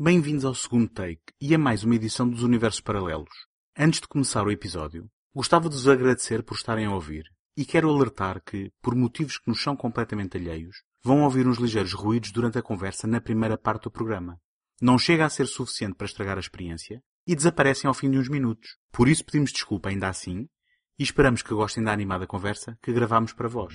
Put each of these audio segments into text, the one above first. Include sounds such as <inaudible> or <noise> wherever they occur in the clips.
Bem-vindos ao segundo take e a mais uma edição dos Universos Paralelos. Antes de começar o episódio, gostava de vos agradecer por estarem a ouvir e quero alertar que, por motivos que nos são completamente alheios, vão ouvir uns ligeiros ruídos durante a conversa na primeira parte do programa. Não chega a ser suficiente para estragar a experiência e desaparecem ao fim de uns minutos. Por isso pedimos desculpa ainda assim e esperamos que gostem da animada conversa que gravamos para vós.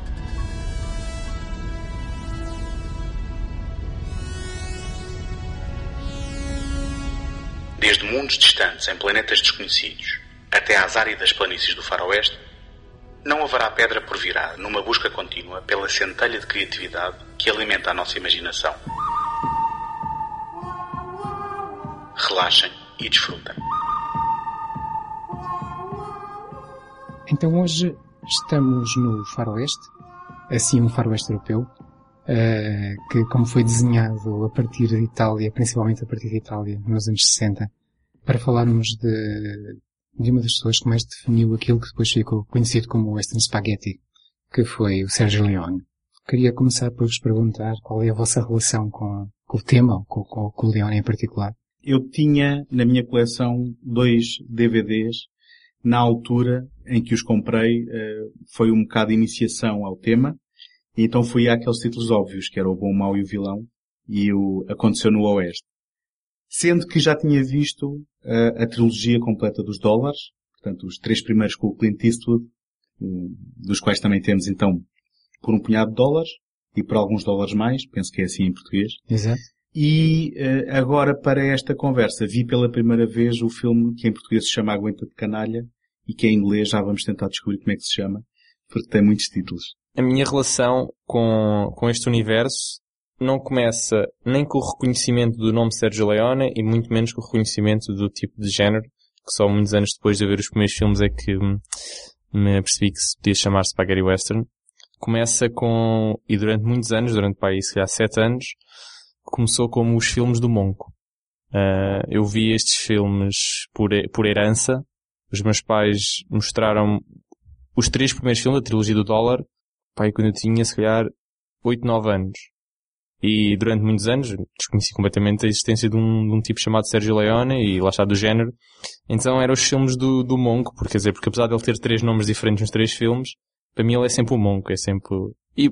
Desde mundos distantes em planetas desconhecidos até às áridas planícies do faroeste, não haverá pedra por virar numa busca contínua pela centelha de criatividade que alimenta a nossa imaginação. Relaxem e desfrutem. Então hoje estamos no faroeste, assim um faroeste europeu, eh, que como foi desenhado a partir de Itália, principalmente a partir de Itália, nos anos 60, para falarmos de, de uma das pessoas que mais definiu aquilo que depois ficou conhecido como Western Spaghetti, que foi o Sergio Leone. Queria começar por vos perguntar qual é a vossa relação com, com o tema, com, com, com o Leone em particular. Eu tinha na minha coleção dois DVDs na altura em que os comprei, eh, foi um bocado de iniciação ao tema, e então fui àqueles títulos óbvios, que era o bom, o mau e o vilão, e o Aconteceu no Oeste. Sendo que já tinha visto uh, a trilogia completa dos dólares, portanto os três primeiros com o Clint Eastwood, um, dos quais também temos então por um punhado de dólares, e por alguns dólares mais, penso que é assim em português. Exato. E uh, agora para esta conversa vi pela primeira vez o filme que em português se chama Aguenta de Canalha e que em inglês já vamos tentar descobrir como é que se chama, porque tem muitos títulos. A minha relação com, com este universo não começa nem com o reconhecimento do nome Sergio Leone e muito menos com o reconhecimento do tipo de género, que só muitos anos depois de ver os primeiros filmes é que me apercebi que se podia chamar Spaghetti Western. Começa com, e durante muitos anos, durante para aí se calhar sete anos, começou como os filmes do Monco. Uh, eu vi estes filmes por, por herança. Os meus pais mostraram os três primeiros filmes da trilogia do dólar, pai, quando eu tinha, se calhar, 8, 9 anos. E durante muitos anos desconheci completamente a existência de um, de um tipo chamado Sergio Leone e lá está do género. Então eram os filmes do, do Monk, porque, quer dizer, porque apesar de ele ter três nomes diferentes nos três filmes, para mim ele é sempre o Monk, é sempre... E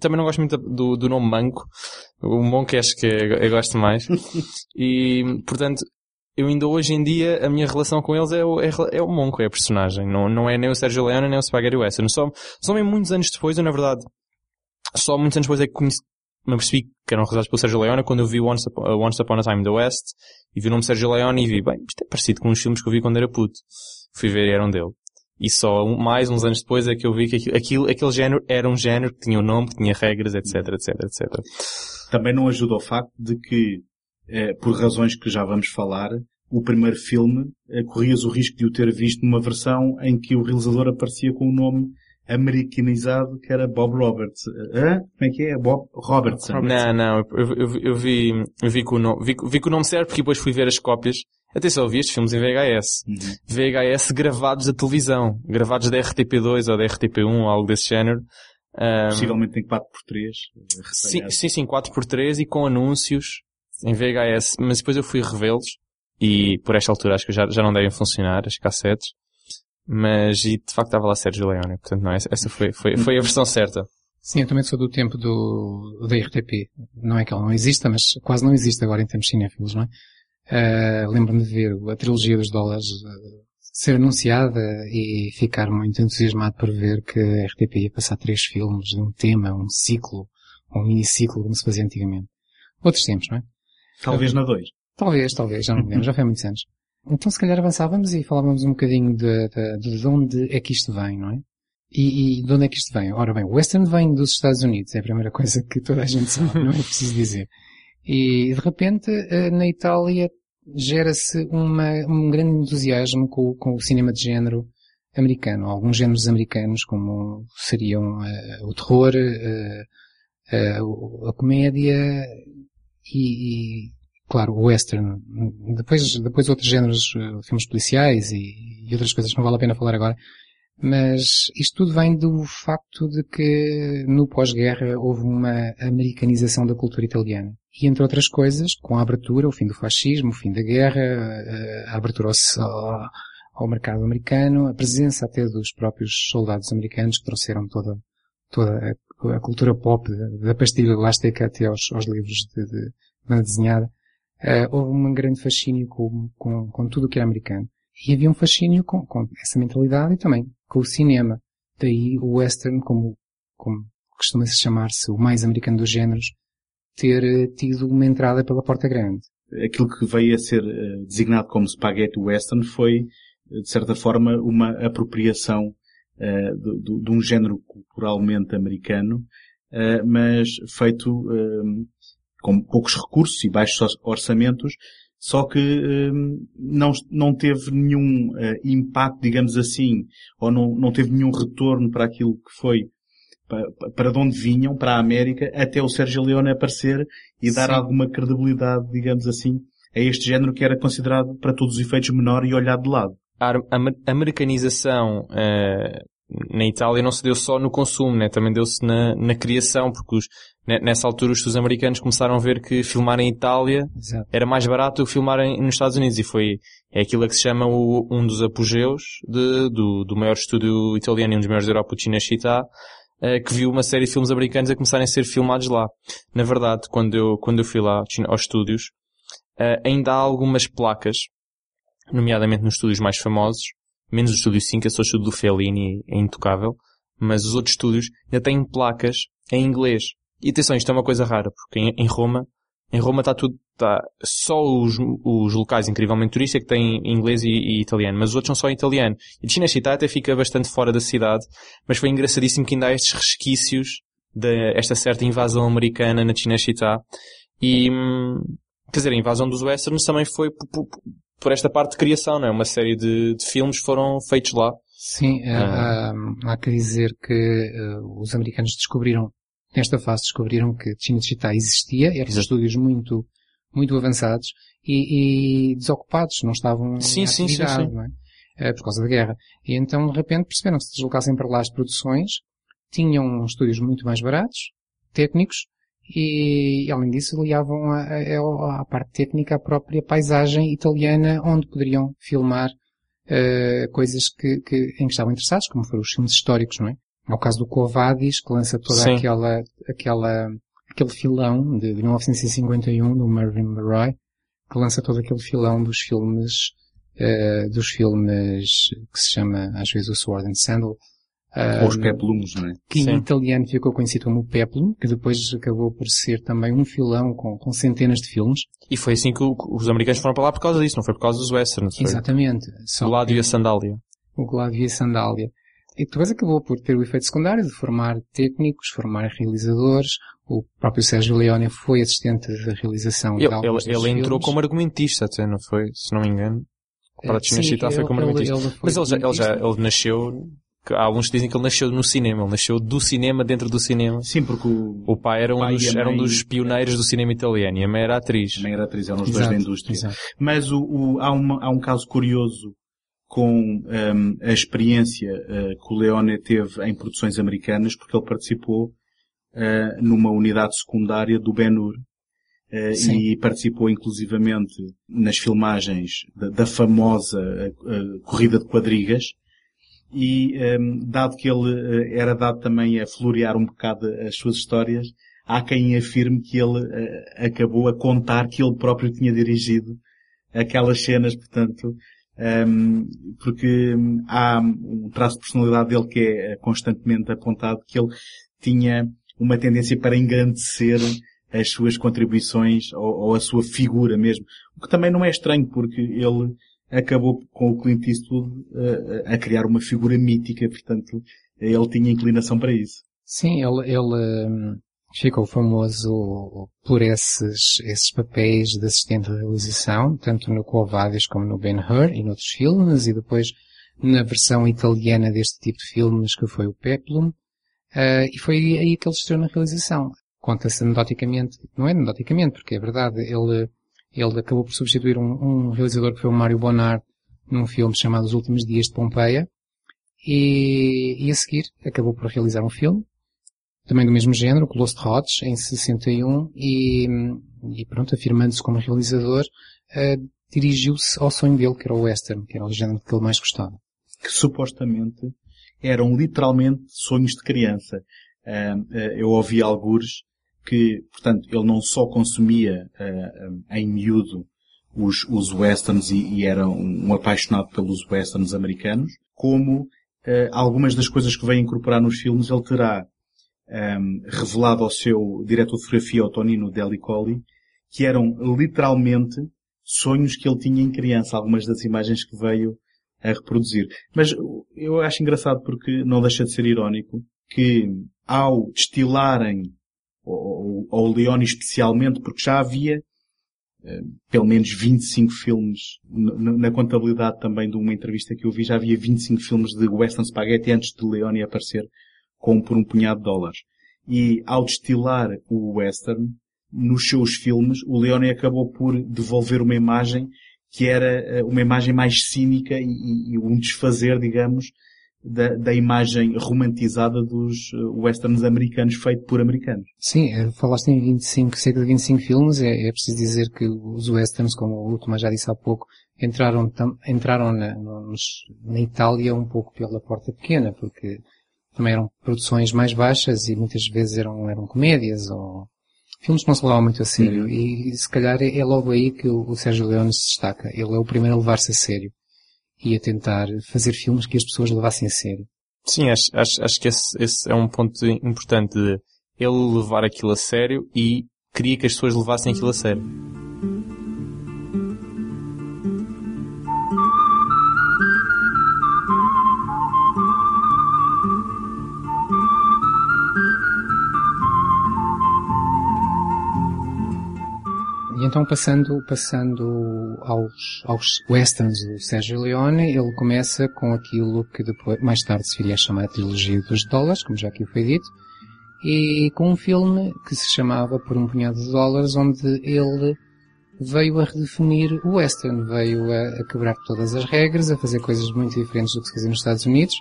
também não gosto muito do, do nome Manco. O Monk acho que eu gosto mais. <laughs> e, portanto, eu ainda hoje em dia, a minha relação com eles é o, é, é o Monco, é a personagem. Não, não é nem o Sérgio Leone, nem o Spaghetti Western. Só, só mesmo muitos anos depois, eu na verdade, só muitos anos depois é que conheci, me percebi que eram realizados pelo Sérgio Leone quando eu vi Once Upon, Once Upon a Time in the West e vi o nome Sérgio Leone e vi, bem, isto é parecido com os filmes que eu vi quando era puto. Fui ver e eram dele. E só mais uns anos depois é que eu vi que aquilo, aquilo, aquele género era um género que tinha um nome, que tinha regras, etc, etc, etc. Também não ajuda o facto de que, eh, por razões que já vamos falar, o primeiro filme eh, corrias o risco de o ter visto numa versão em que o realizador aparecia com o nome americanizado que era Bob Roberts. Hã? Como é que é? Bob Robertson. Não, não, eu, eu, eu vi, eu vi que o nome, vi, vi que o nome certo porque depois fui ver as cópias. Atenção, eu vi estes filmes em VHS. Uhum. VHS gravados da televisão. Gravados da RTP2 ou da RTP1, algo desse género. Um, Possivelmente em 4x3. sim, sim, sim, 4x3 e com anúncios em VHS. Mas depois eu fui revê-los. E por esta altura acho que já, já não devem funcionar as cassetes. Mas, e de facto estava lá Sérgio Leone. Portanto, não, essa foi, foi, foi a versão certa. Sim, eu também sou do tempo do, da RTP. Não é que ela não exista, mas quase não existe agora em termos cinéfilos, não é? Uh, Lembro-me de ver a trilogia dos dólares uh, ser anunciada e ficar muito entusiasmado por ver que a RTP ia passar três filmes, um tema, um ciclo, um miniciclo, como se fazia antigamente. Outros tempos, não é? Talvez na 2. Talvez, talvez, já não me lembro, já foi há muitos anos. Então se calhar avançávamos e falávamos um bocadinho de, de, de onde é que isto vem, não é? E, e, de onde é que isto vem? Ora bem, o western vem dos Estados Unidos, é a primeira coisa que toda a gente sabe, não é preciso dizer. E de repente, eh, na Itália, gera-se um grande entusiasmo com, com, o cinema de género americano. Alguns géneros americanos, como seriam uh, o terror, uh, uh, a comédia e, e, claro, o western. Depois, depois outros géneros, filmes policiais e, e outras coisas que não vale a pena falar agora. Mas isto tudo vem do facto de que no pós-guerra houve uma americanização da cultura italiana. E entre outras coisas, com a abertura, o fim do fascismo, o fim da guerra, a abertura ao, ao mercado americano, a presença até dos próprios soldados americanos que trouxeram toda, toda a, cultura pop, da pastilha elástica até aos, aos livros de, de banda desenhada, uh, houve um grande fascínio com, com, com tudo o que era americano. E havia um fascínio com, com essa mentalidade e também com o cinema. Daí o western, como, como costuma-se chamar-se o mais americano dos géneros, ter eh, tido uma entrada pela porta grande. Aquilo que veio a ser designado como spaghetti western foi, de certa forma, uma apropriação uh, de, de, de, um género culturalmente americano, uh, mas feito com poucos recursos e baixos orçamentos, só que um, não, não teve nenhum uh, impacto, digamos assim, ou não, não teve nenhum retorno para aquilo que foi, para, para de onde vinham, para a América, até o Sérgio Leone aparecer e dar Sim. alguma credibilidade, digamos assim, a este género que era considerado, para todos os efeitos, menor e olhado de lado. A americanização uh, na Itália não se deu só no consumo, né? também deu-se na, na criação, porque os, nessa altura os americanos começaram a ver que filmar em Itália Exato. era mais barato do que filmar em, nos Estados Unidos e foi é aquilo que se chama o, um dos apogeus de, do, do maior estúdio italiano e um dos maiores da Europa, o Cinecittà, uh, que viu uma série de filmes americanos a começarem a ser filmados lá. Na verdade, quando eu, quando eu fui lá aos estúdios, uh, ainda há algumas placas, nomeadamente nos estúdios mais famosos, menos o estúdio 5, eu sou o estúdio do Fellini, é intocável, mas os outros estúdios ainda têm placas em inglês. E atenção, isto é uma coisa rara, porque em, Roma, em Roma está tudo, está só os, os locais incrivelmente turísticos que têm inglês e, e, italiano, mas os outros são só italiano. E Cinecittà até fica bastante fora da cidade, mas foi engraçadíssimo que ainda há estes resquícios desta certa invasão americana na Cinecittà. E, hum, quer dizer, a invasão dos westerns também foi por, esta parte de criação, não é? Uma série de, de filmes foram feitos lá. Sim, ah. há, há que dizer que uh, os americanos descobriram nesta fase descobriram que Cinecittà existia, eram Exato. estúdios muito, muito avançados e, e desocupados, não estavam sim, em sim, sim, sim. não é? Uh, por causa da guerra. E então, de repente, perceberam que se deslocassem para lá as produções, tinham estúdios muito mais baratos, técnicos, e, e além disso, ligavam à parte técnica a própria paisagem italiana, onde poderiam filmar uh, coisas que, que, em que estavam interessados, como foram os filmes históricos, não é? É o caso do Covadis, que lança toda Sim. aquela, aquela, aquele filão de, de 1951, do Mervyn LeRoy, que lança todo aquele filão dos filmes, uh, dos filmes que se chama, às vezes, o Sword and Sandal. Uh, Ou os peplums, não é? Que Sim. em italiano ficou conhecido como peplum, que depois acabou por ser também um filão com, com centenas de filmes. E foi assim que o, os americanos foram para lá por causa disso, não foi por causa dos westerns. Exatamente. o Gládio e a Sandália. O Gládio e a Sandália. E depois acabou por ter o efeito secundário de formar técnicos, formar realizadores. O próprio Sérgio Leone foi assistente de realização ele, de alguns Ele, ele entrou como argumentista até, não foi? Se não me engano. Para a Chinachita foi como argumentista. Ele, ele Mas ele já, ele já, ele nasceu, alguns dizem que ele nasceu no cinema, ele nasceu do cinema dentro do cinema. Sim, porque o, o pai era um, pai dos, era um dos pioneiros do cinema italiano e a mãe era atriz. A mãe era atriz, eram os exato, dois da indústria. Exato. Mas o, o, há, uma, há um caso curioso com um, a experiência uh, que o Leone teve em produções americanas, porque ele participou uh, numa unidade secundária do Ben-Hur. Uh, e participou inclusivamente nas filmagens da, da famosa corrida de quadrigas. E, um, dado que ele era dado também a florear um bocado as suas histórias, há quem afirme que ele acabou a contar que ele próprio tinha dirigido aquelas cenas, portanto, um, porque há um traço de personalidade dele que é constantemente apontado que ele tinha uma tendência para engrandecer as suas contribuições ou, ou, a sua figura mesmo. O que também não é estranho porque ele acabou com o Clint Eastwood uh, a criar uma figura mítica, portanto, ele tinha inclinação para isso. Sim, ele, ele hum, ficou famoso por esses, esses papéis de assistente de realização, tanto no Covades como no Ben-Hur e noutros filmes, e depois na versão italiana deste tipo de filmes que foi o Peplum, uh, e foi aí que ele estreou na realização. Conta-se anedoticamente, não é anedoticamente, porque é verdade, ele, ele acabou por substituir um, um realizador que foi o Mário Bonard num filme chamado Os Últimos Dias de Pompeia, e, e a seguir acabou por realizar um filme, também do mesmo género, Colosso de Rhodes, em 61, e, e pronto, afirmando-se como realizador, uh, dirigiu-se ao sonho dele, que era o western, que era o género que ele mais gostava. Que supostamente eram literalmente sonhos de criança. Uh, uh, eu ouvi algures que, portanto, ele não só consumia em miúdo os, os westerns e, e, era um, um apaixonado pelos westerns americanos, como algumas das coisas que veio incorporar nos filmes ele terá um, revelado ao seu diretor de fotografia, ao Tonino Delicoli, que eram literalmente sonhos que ele tinha em criança, algumas das imagens que veio a reproduzir. Mas eu acho engraçado porque não deixa de ser irónico que ao destilarem, ou, ou Leone especialmente, porque já havia pelo menos 25 filmes, na contabilidade também de uma entrevista que eu vi, já havia 25 filmes de Western Spaghetti antes de Leone aparecer como por um punhado de dólares. E ao destilar o western, nos seus filmes, o Leone acabou por devolver uma imagem que era eh, uma imagem mais cínica e, e um desfazer, digamos, da, da, imagem romantizada dos eh, westerns americanos feito por americanos. Sim, eh, falaste em 25, cerca de 25 filmes, é, é preciso dizer que os westerns, como o Tomás já disse há pouco, entraram, entraram na, nos, na Itália um pouco pela porta pequena, porque também eram produções mais baixas e muitas vezes eram, eram comédias ou filmes que não se levavam muito a sério. Uhum. E se calhar é, é logo aí que o, o Sérgio Leone se destaca. Ele é o primeiro a levar-se a sério e a tentar fazer filmes que as pessoas levassem a sério. Sim, acho, acho, acho que esse, esse é um ponto importante de ele levar aquilo a sério e queria que as pessoas levassem aquilo a sério. E então passando, passando aos, aos westerns do Sérgio Leone, ele começa com aquilo que depois, mais tarde se viria a chamar a trilogia dos dólares, como já aqui foi dito, e com um filme que se chamava Por um Punhado de Dólares, onde ele veio a redefinir o western, veio a, a quebrar todas as regras, a fazer coisas muito diferentes do que se fazia nos Estados Unidos,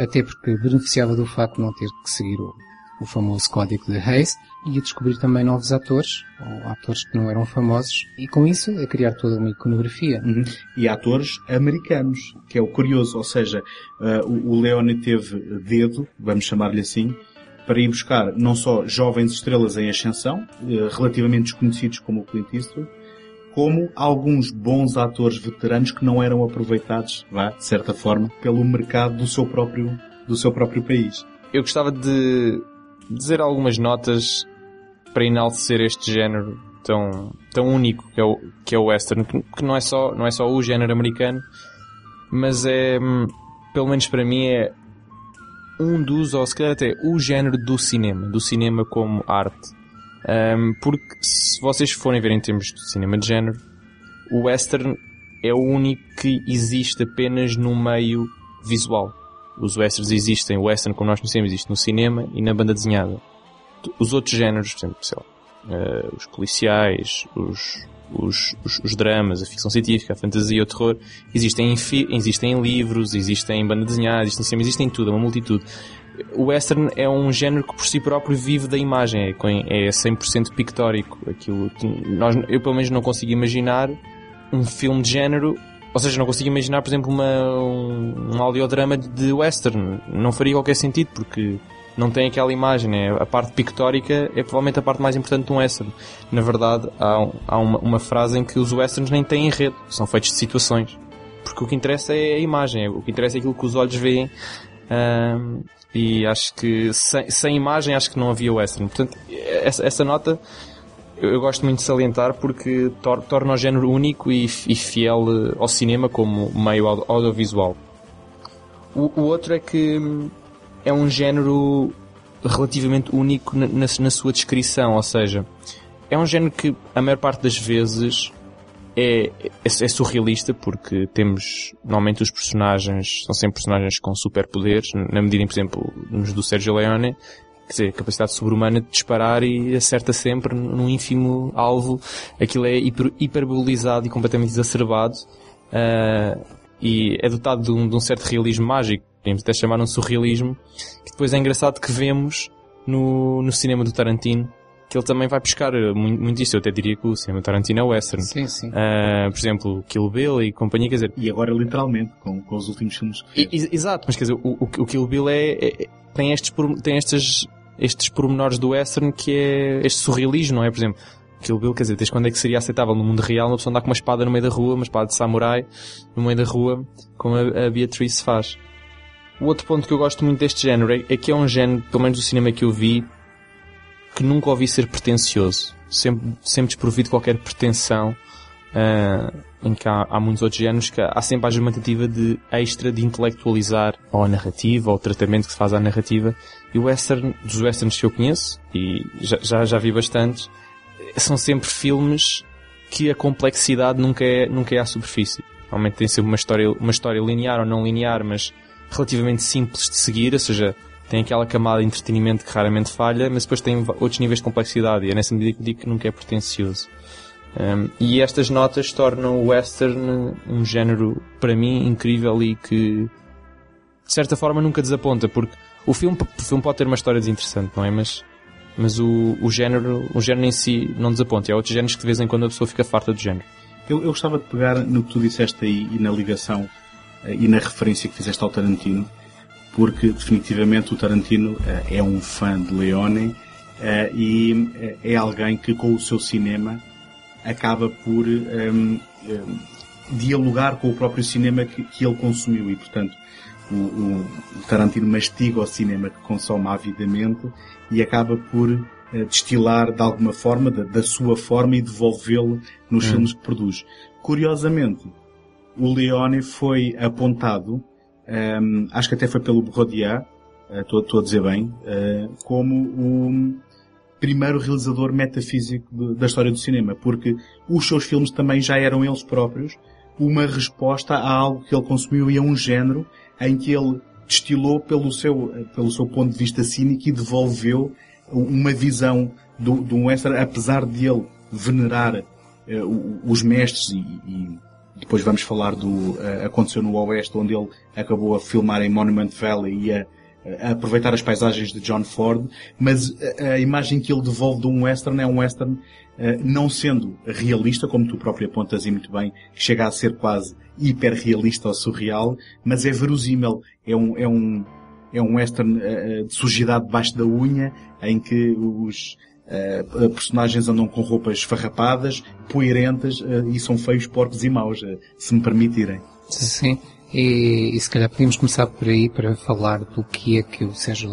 até porque beneficiava do facto de não ter que seguir o, o famoso código de Hayes, e a descobrir também novos atores, ou atores que não eram famosos, e com isso a criar toda uma iconografia. Uhum. E atores americanos, que é o curioso, ou seja, uh, o Leone teve dedo, vamos chamar-lhe assim, para ir buscar não só jovens estrelas em ascensão, uh, relativamente desconhecidos como o Clint Eastwood, como alguns bons atores veteranos que não eram aproveitados, vá, de certa forma, pelo mercado do seu próprio, do seu próprio país. Eu gostava de dizer algumas notas para enaltecer este género tão, tão único que é o, que é o western, que, não, é só, não é só o género americano, mas é, hum, pelo menos para mim, é um dos, ou se calhar até o género do cinema, do cinema como arte. Um, porque se vocês forem ver em termos de cinema de género, o western é o único que existe apenas no meio visual. Os westerns existem, o western como nós conhecemos existe no cinema e na banda desenhada. Os outros géneros, por exemplo, sei lá, uh, os policiais, os, os, os, os, dramas, a ficção científica, a fantasia, o terror, existem em, existem em livros, existem em banda desenhada, existem em cinema, existem em tudo, é uma multitude. O western é um género que por si próprio vive da imagem, é, é 100% pictórico. Aquilo, nós, eu pelo menos não consigo imaginar um filme de género ou seja, não consigo imaginar, por exemplo, uma, um, um audiodrama de western. Não faria qualquer sentido, porque não tem aquela imagem. Né? A parte pictórica é provavelmente a parte mais importante de um western. Na verdade, há, há uma, uma, frase em que os westerns nem têm enredo, são feitos de situações. Porque o que interessa é a imagem, o que interessa é aquilo que os olhos veem. E acho que sem, sem imagem acho que não havia western. Portanto, essa, essa nota eu, gosto muito de salientar porque tor torna o género único e, e, fiel eh, ao cinema como meio audiovisual. O, o outro é que é um género relativamente único na, na, na sua descrição, ou seja, é um género que a maior parte das vezes é, é, é, surrealista porque temos normalmente os personagens são sempre personagens com superpoderes na medida em por exemplo nos do Sergio Leone quer dizer, capacidade sobre-humana de disparar e acerta sempre num ínfimo alvo. Aquilo é hiper, hiperbolizado e completamente exacerbado uh, e é dotado de um, de um certo realismo mágico. Podemos até chamar um surrealismo que depois é engraçado que vemos no, no cinema do Tarantino que ele também vai buscar muito, muito isto. Eu até diria que o cinema Tarantino é western. Sim, sim. Uh, por exemplo, Kill Bill e companhia, quer dizer... E agora literalmente, com, com os últimos filmes que fez. Exato, mas quer dizer, o, o, Kill Bill é, é, tem estes, tem estes, estes pormenores do western que é este surrealismo, não é? Por exemplo, Kill Bill, quer dizer, desde quando é que seria aceitável no mundo real uma pessoa andar com uma espada no meio da rua, uma espada de samurai, no meio da rua, como a, a Beatrice faz. O outro ponto que eu gosto muito deste género é, é que é um género, pelo menos do cinema que eu vi, que nunca ouvi ser pretencioso. Sempre, sempre desprovido de qualquer pretensão, uh, em que há, há, muitos outros géneros que há sempre a tentativa de extra de intelectualizar ou a narrativa ou o tratamento que se faz à narrativa. E o western, dos westerns que eu conheço, e já, já, já vi bastantes, são sempre filmes que a complexidade nunca é, nunca é à superfície. Normalmente tem sempre uma história, uma história linear ou não linear, mas relativamente simples de seguir, ou seja, tem aquela camada de entretenimento que raramente falha, mas depois tem outros níveis de complexidade e é nessa medida que digo que nunca é pretencioso. Um, e estas notas tornam o western um género, para mim, incrível e que, de certa forma, nunca desaponta, porque o filme, o filme pode ter uma história desinteressante, não é? Mas, mas o, o, género, o género em si não desaponta. Há outros géneros que de vez em quando a pessoa fica farta do género. Eu, eu gostava de pegar no que tu disseste aí e na ligação eh, e na referência que fizeste ao Tarantino porque definitivamente o Tarantino uh, é um fã de Leone uh, e uh, é alguém que com o seu cinema acaba por um, um, dialogar com o próprio cinema que, que ele consumiu e portanto o, o, Tarantino mastiga o cinema que consome avidamente e acaba por destilar de alguma forma, da, da sua forma e devolvê-lo nos hum. filmes que produz. Curiosamente, o Leone foi apontado um, acho que até foi pelo Brodiat, estou uh, a dizer bem, uh, como o primeiro realizador metafísico de, da história do cinema, porque os seus filmes também já eram eles próprios uma resposta a algo que ele consumiu e a um género em que ele destilou pelo seu, pelo seu ponto de vista cínico e devolveu uma visão do, do western, apesar de ele venerar uh, os mestres e, e depois vamos falar do uh, aconteceu no Oeste, onde ele acabou a filmar em Monument Valley e a, a aproveitar as paisagens de John Ford, mas a, a, imagem que ele devolve de um western é um western uh, não sendo realista, como tu próprio apontas e muito bem, que chega a ser quase hiperrealista ou surreal, mas é verosímil, é um, é um, é um western uh, de sujidade debaixo da unha, em que os, Uh, personagens andam com roupas farrapadas, poeirentas uh, e são feios, porcos e maus, uh, se me permitirem. Sim, e, e, se calhar podíamos começar por aí para falar do que é que o Sérgio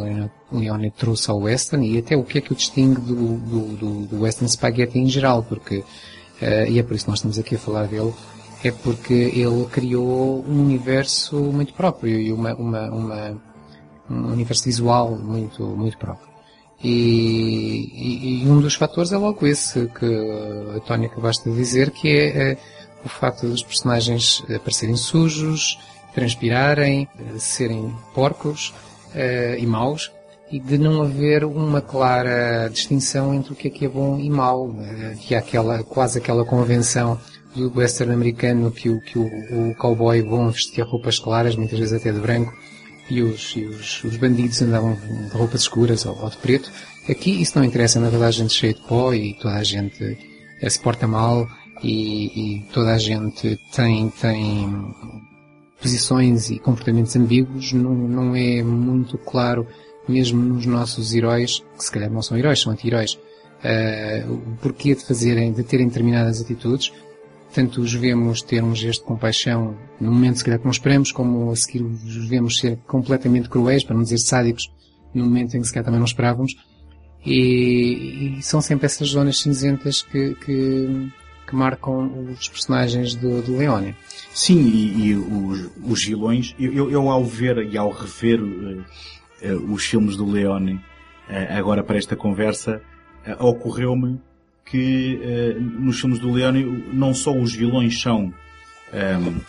Leone trouxe ao western e até o que é que o distingue do, do, do, do western spaghetti em geral, porque, e é por isso que nós estamos aqui a falar dele, é porque ele criou um universo muito próprio e uma, uma, uma um universo visual muito, muito próprio. E, e, e, um dos fatores é logo esse que a Tony acabaste de dizer, que é, é o facto dos personagens aparecerem sujos, transpirarem, serem porcos uh, e maus, e de não haver uma clara distinção entre o que é que é bom e mau, uh, que há aquela, quase aquela convenção do western americano que o, que o, o cowboy bom vestia roupas claras, muitas vezes até de branco, e os, e os, os bandidos andavam de roupas escuras ou, ou, de preto. Aqui isso não interessa, na verdade a gente cheia de pó e toda a gente eh, se porta mal e, e toda a gente tem, tem posições e comportamentos ambíguos, não, não é muito claro, mesmo nos nossos heróis, que se calhar não são heróis, são anti-heróis, uh, o porquê de fazerem, de terem determinadas atitudes, tanto os vemos ter um gesto de compaixão no momento se calhar que não esperamos, como a seguir os vemos ser completamente cruéis, para não dizer sádicos, no momento em que se calhar também não esperávamos. E, e são sempre essas zonas cinzentas que, que, que marcam os personagens do, do Leone. Sim, e, e os, os, vilões, eu, eu, ao ver e ao rever uh, uh, os filmes do Leone, uh, agora para esta conversa, ocorreu-me que nos filmes do Leone não só os vilões são ehm,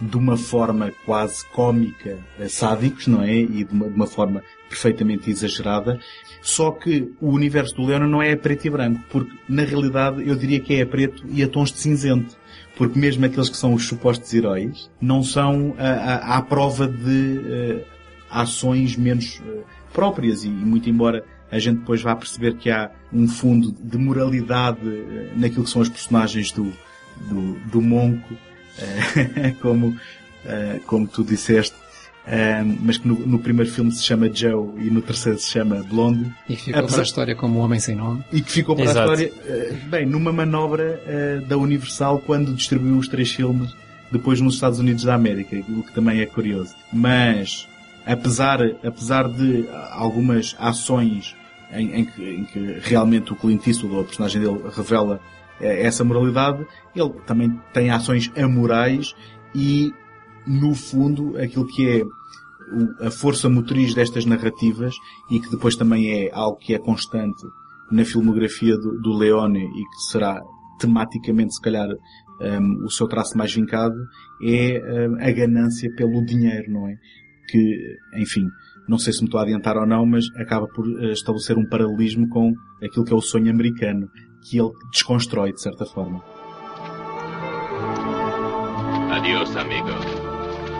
de uma forma quase cómica sádicos, não é? E de uma, de uma, forma perfeitamente exagerada. Só que o universo do Leone não é preto e branco, porque na realidade eu diria que é preto e a tons de cinzento porque mesmo aqueles que são os supostos heróis não são à, prova de uh, ações menos uh, próprias e, muito embora a gente depois vá perceber que há um fundo de moralidade uh, naquilo que são os personagens do, do, do Monco, <laughs> como, como tu disseste, mas que no, no, primeiro filme se chama Joe e no terceiro se chama Blonde. E que ficou Apesar... para a história como um homem sem nome. E que ficou para Exato. a história, uh, bem, numa manobra uh, da Universal quando distribuiu os três filmes depois nos Estados Unidos da América, o que também é curioso. Mas, apesar, apesar de algumas ações em, em, que, em que, realmente o Clint Eastwood, a personagem dele, revela eh, essa moralidade, ele também tem ações amorais e no fundo, aquilo que é a força motriz destas narrativas e que depois também é algo que é constante na filmografia do, do Leone e que será tematicamente, se calhar, um, o seu traço mais vincado, é um, a ganância pelo dinheiro, não é? Que, enfim, não sei se me estou a adiantar ou não, mas acaba por uh, estabelecer um paralelismo com aquilo que é o sonho americano, que ele desconstrói de certa forma. Adiós, amigo.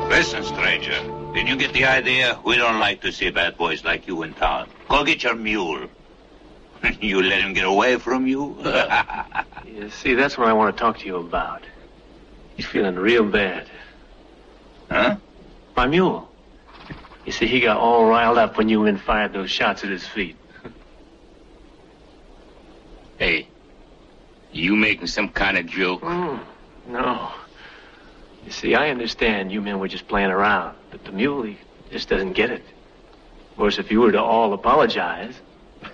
Listen, stranger. Did you get the idea? We don't like to see bad boys like you in town. Go get your mule. <laughs> you let him get away from you? <laughs> you see, that's what I want to talk to you about. He's feeling real bad. Huh? My mule. You see, he got all riled up when you men fired those shots at his feet. <laughs> hey, you making some kind of joke? Mm, no. You see, I understand you men were just playing around, but the mule, he just doesn't get it. Of course, if you were to all apologize.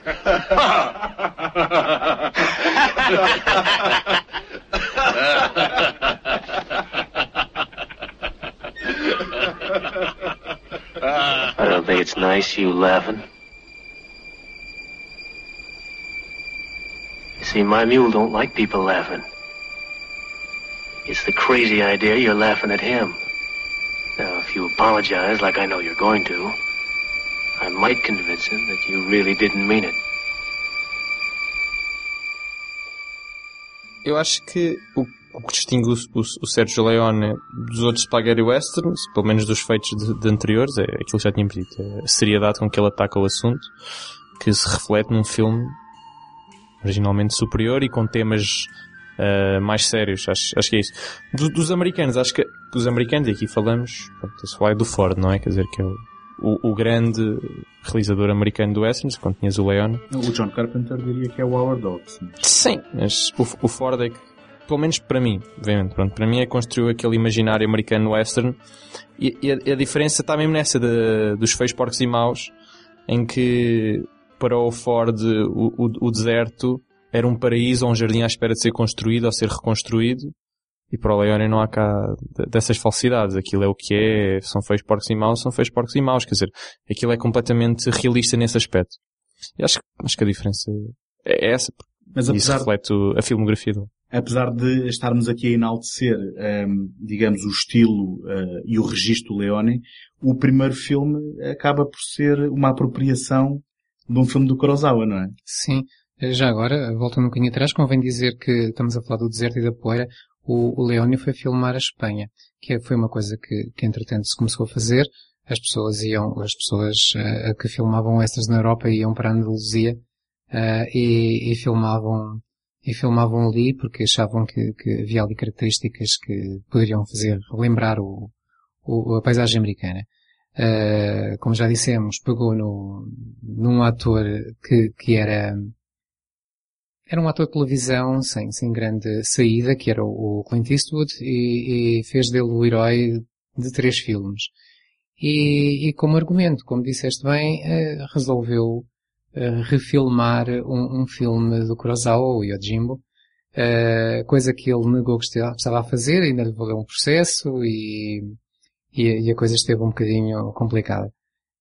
<laughs> <laughs> <laughs> I don't think it's nice you laughing. You see, my mule don't like people laughing. It's the crazy idea you're laughing at him. Now, if you apologize like I know you're going to, I might convince him that you really didn't mean it. Eu acho que o, o que distingue o, o, o Sérgio Leone dos outros spaghetti westerns, pelo menos dos feitos de, de anteriores, é aquilo que já tínhamos dito, é a seriedade com que ele ataca o assunto, que se reflete num filme originalmente superior e com temas uh, mais sérios, acho, acho que é isso. Do, dos americanos, acho que os americanos, e aqui falamos, se falar do Ford, não é? Quer dizer que é o, o, o, grande realizador americano do westerns, quando tinhas o Leone. O John Carpenter diria que é o Howard Hawks. Sim, mas o, o Ford é que, pelo menos para mim, obviamente, pronto, para mim é construiu aquele imaginário americano western e, e a, a, diferença está mesmo nessa de, dos feios porcos e maus, em que para o Ford o, o, o deserto era um paraíso ou um jardim à espera de ser construído ou ser reconstruído. E para o Leone não há cá dessas falsidades. Aquilo é o que é, são feios porcos e maus, são feios porcos e maus. Quer dizer, aquilo é completamente realista nesse aspecto. E acho, acho que a diferença é essa. Mas apesar, isso reflete a filmografia dele. Apesar de estarmos aqui a enaltecer, um, ehm, digamos, o estilo uh, e o registro Leone, o primeiro filme acaba por ser uma apropriação de um filme do Kurosawa, não é? Sim. Já agora, voltando um bocadinho atrás, convém dizer que estamos a falar do deserto e da poeira. O, o Leónio foi filmar a Espanha, que foi uma coisa que, que entretanto se começou a fazer. As pessoas iam, as pessoas uh, que filmavam estas na Europa iam para a Andaluzia uh, e, e, filmavam e filmavam ali porque achavam que, que, havia ali características que poderiam fazer lembrar o, o a paisagem americana. Uh, como já dissemos, pegou no, num ator que, que era era um ator de televisão sem, sem grande saída, que era o Clint Eastwood, e, e fez dele o herói de três filmes. E, e como argumento, como disseste bem, uh, resolveu uh, refilmar um, um, filme do Kurosawa, o Yojimbo, uh, coisa que ele negou que estava a fazer, ainda lhe valeu um processo e, e, e, a coisa esteve um bocadinho complicada.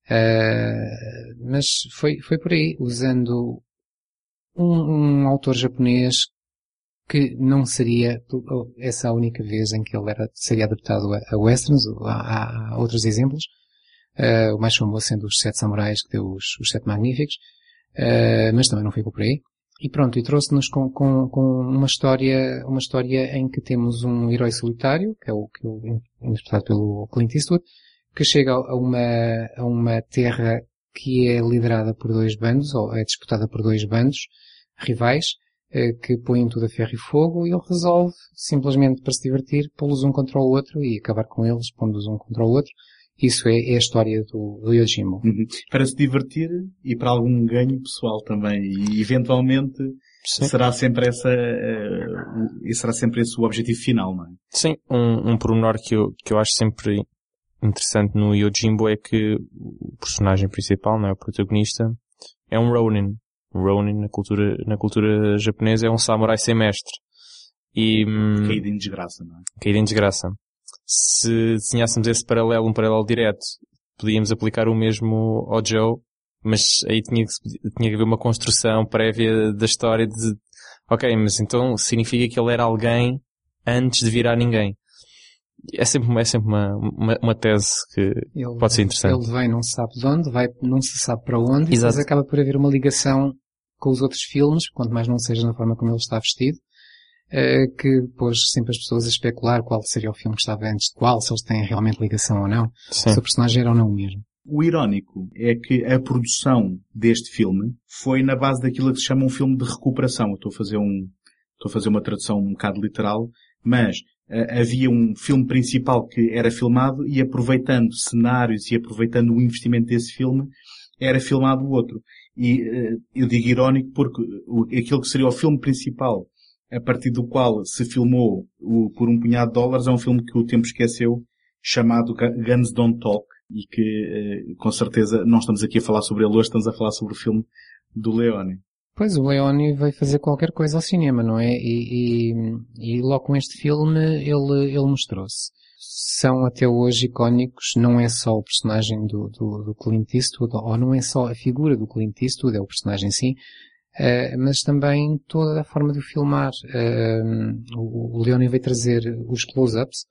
Uh, mas foi, foi por aí, usando um, um, autor japonês que não seria essa a única vez em que ele era, seria adaptado a, a westerns, há, há outros exemplos, uh, o mais famoso sendo os Sete Samurais, que deu os, os Sete Magníficos, uh, mas também não ficou por aí. E pronto, e trouxe-nos com, com, com, uma história, uma história em que temos um herói solitário, que é o, que o interpretado pelo Clint Eastwood, que chega a uma, a uma terra que é liderada por dois bandos, ou é disputada por dois bandos rivais, eh, que põem tudo a ferro e fogo, e ele resolve, simplesmente para se divertir, pô-los um contra o outro e acabar com eles, pondo-os um contra o outro. Isso é, é a história do, do Yojimbo. Uhum. Para se divertir e para algum ganho pessoal também. E eventualmente Sim. será sempre essa, uh, será sempre esse o objetivo final, não é? Sim, um, um pormenor que eu, que eu acho sempre interessante no Yojimbo é que o personagem principal, não é? O protagonista, é um Ronin. Ronin na cultura, na cultura japonesa é um samurai sem mestre. E, hum, caído em desgraça, não é? Caído em desgraça. Se desenhássemos esse paralelo, um paralelo direto, podíamos aplicar o mesmo ao Joe, mas aí tinha que, tinha que haver uma construção prévia da história de, ok, mas então significa que ele era alguém antes de virar ninguém é sempre, é sempre uma, uma, uma tese que ele, pode ser interessante. Ele vem não se sabe de onde, vai não se sabe para onde, Exato. e depois acaba por haver uma ligação com os outros filmes, quanto mais não seja na forma como ele está vestido, que pôs sempre as pessoas a especular qual seria o filme que estava antes de qual, se eles têm realmente ligação ou não, Sim. se o personagem era ou não o mesmo. O irónico é que a produção deste filme foi na base daquilo que se chama um filme de recuperação. Eu estou a fazer um, estou a fazer uma tradução um bocado literal, mas uh, havia um filme principal que era filmado e aproveitando cenários e aproveitando o investimento desse filme, era filmado o outro. E uh, eu digo irónico porque o, aquilo que seria o filme principal, a partir do qual se filmou o, por um punhado de dólares, é um filme que o tempo esqueceu, chamado Guns Don't Talk, e que uh, com certeza não estamos aqui a falar sobre ele hoje, estamos a falar sobre o filme do Leone. Pois, o Leone veio fazer qualquer coisa ao cinema, não é? E, e, e logo com este filme ele, ele mostrou-se. São até hoje icónicos, não é só o personagem do, do, do Clint Eastwood, ou não é só a figura do Clint Eastwood, é o personagem sim, uh, mas também toda a forma de filmar. Uh, o, Leone veio trazer os close-ups,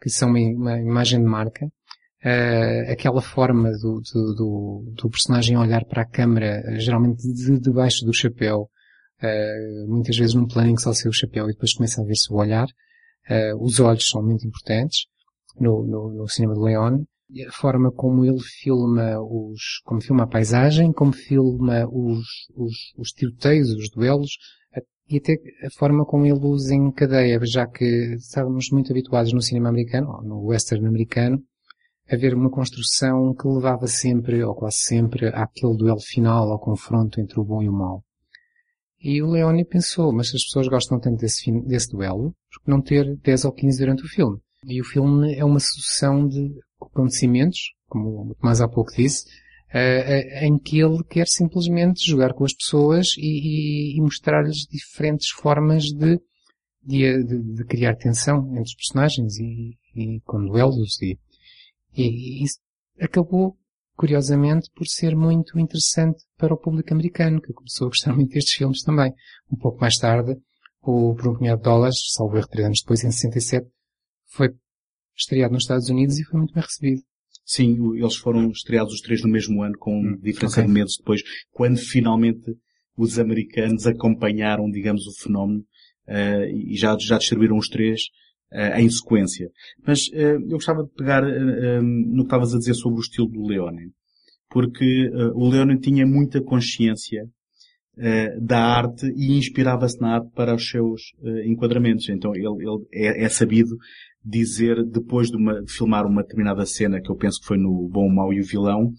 que são uma, uma imagem de marca, uh, aquela forma do, do, do, do, personagem olhar para a câmara, geralmente de, debaixo do chapéu, muitas vezes num plano em que só se o chapéu e depois começa a ver-se o olhar. Os olhos são muito importantes no, no, no cinema de Leone. A forma como ele filma os, como filma a paisagem, como filma os, os, os tiroteios, os duelos, e até a forma como ele os encadeia, já que estávamos muito habituados no cinema americano, no western americano, haver uma construção que levava sempre, ou quase sempre, àquele duelo final, ao confronto entre o bom e o mau. E o Leone pensou, mas se as pessoas gostam tanto desse, desse duelo, por que não ter 10 ou 15 durante o filme? E o filme é uma sucessão de acontecimentos, como Tomás há pouco disse, uh, uh, em que ele quer simplesmente jogar com as pessoas e, e, e mostrar-lhes diferentes formas de, de, de, criar tensão entre os personagens e, e com duelos e, e isso acabou, curiosamente, por ser muito interessante para o público americano, que começou a gostar muito destes filmes também. Um pouco mais tarde, o Por um Punhado de Dólares, salvo erro três anos depois, em 67, foi estreado nos Estados Unidos e foi muito bem recebido. Sim, eles foram estreados os três no mesmo ano, com hum, diferença okay. de meses depois, quando finalmente os americanos acompanharam, digamos, o fenómeno uh, e já, já distribuíram os três uh, em sequência. Mas uh, eu gostava de pegar uh, no que estavas a dizer sobre o estilo do Leone. Porque o Leone tinha muita consciência da arte e inspirava-se na arte para os seus enquadramentos. Então ele, ele é, é, sabido dizer, depois de, uma, de, filmar uma determinada cena, que eu penso que foi no Bom, Mau e o Vilão,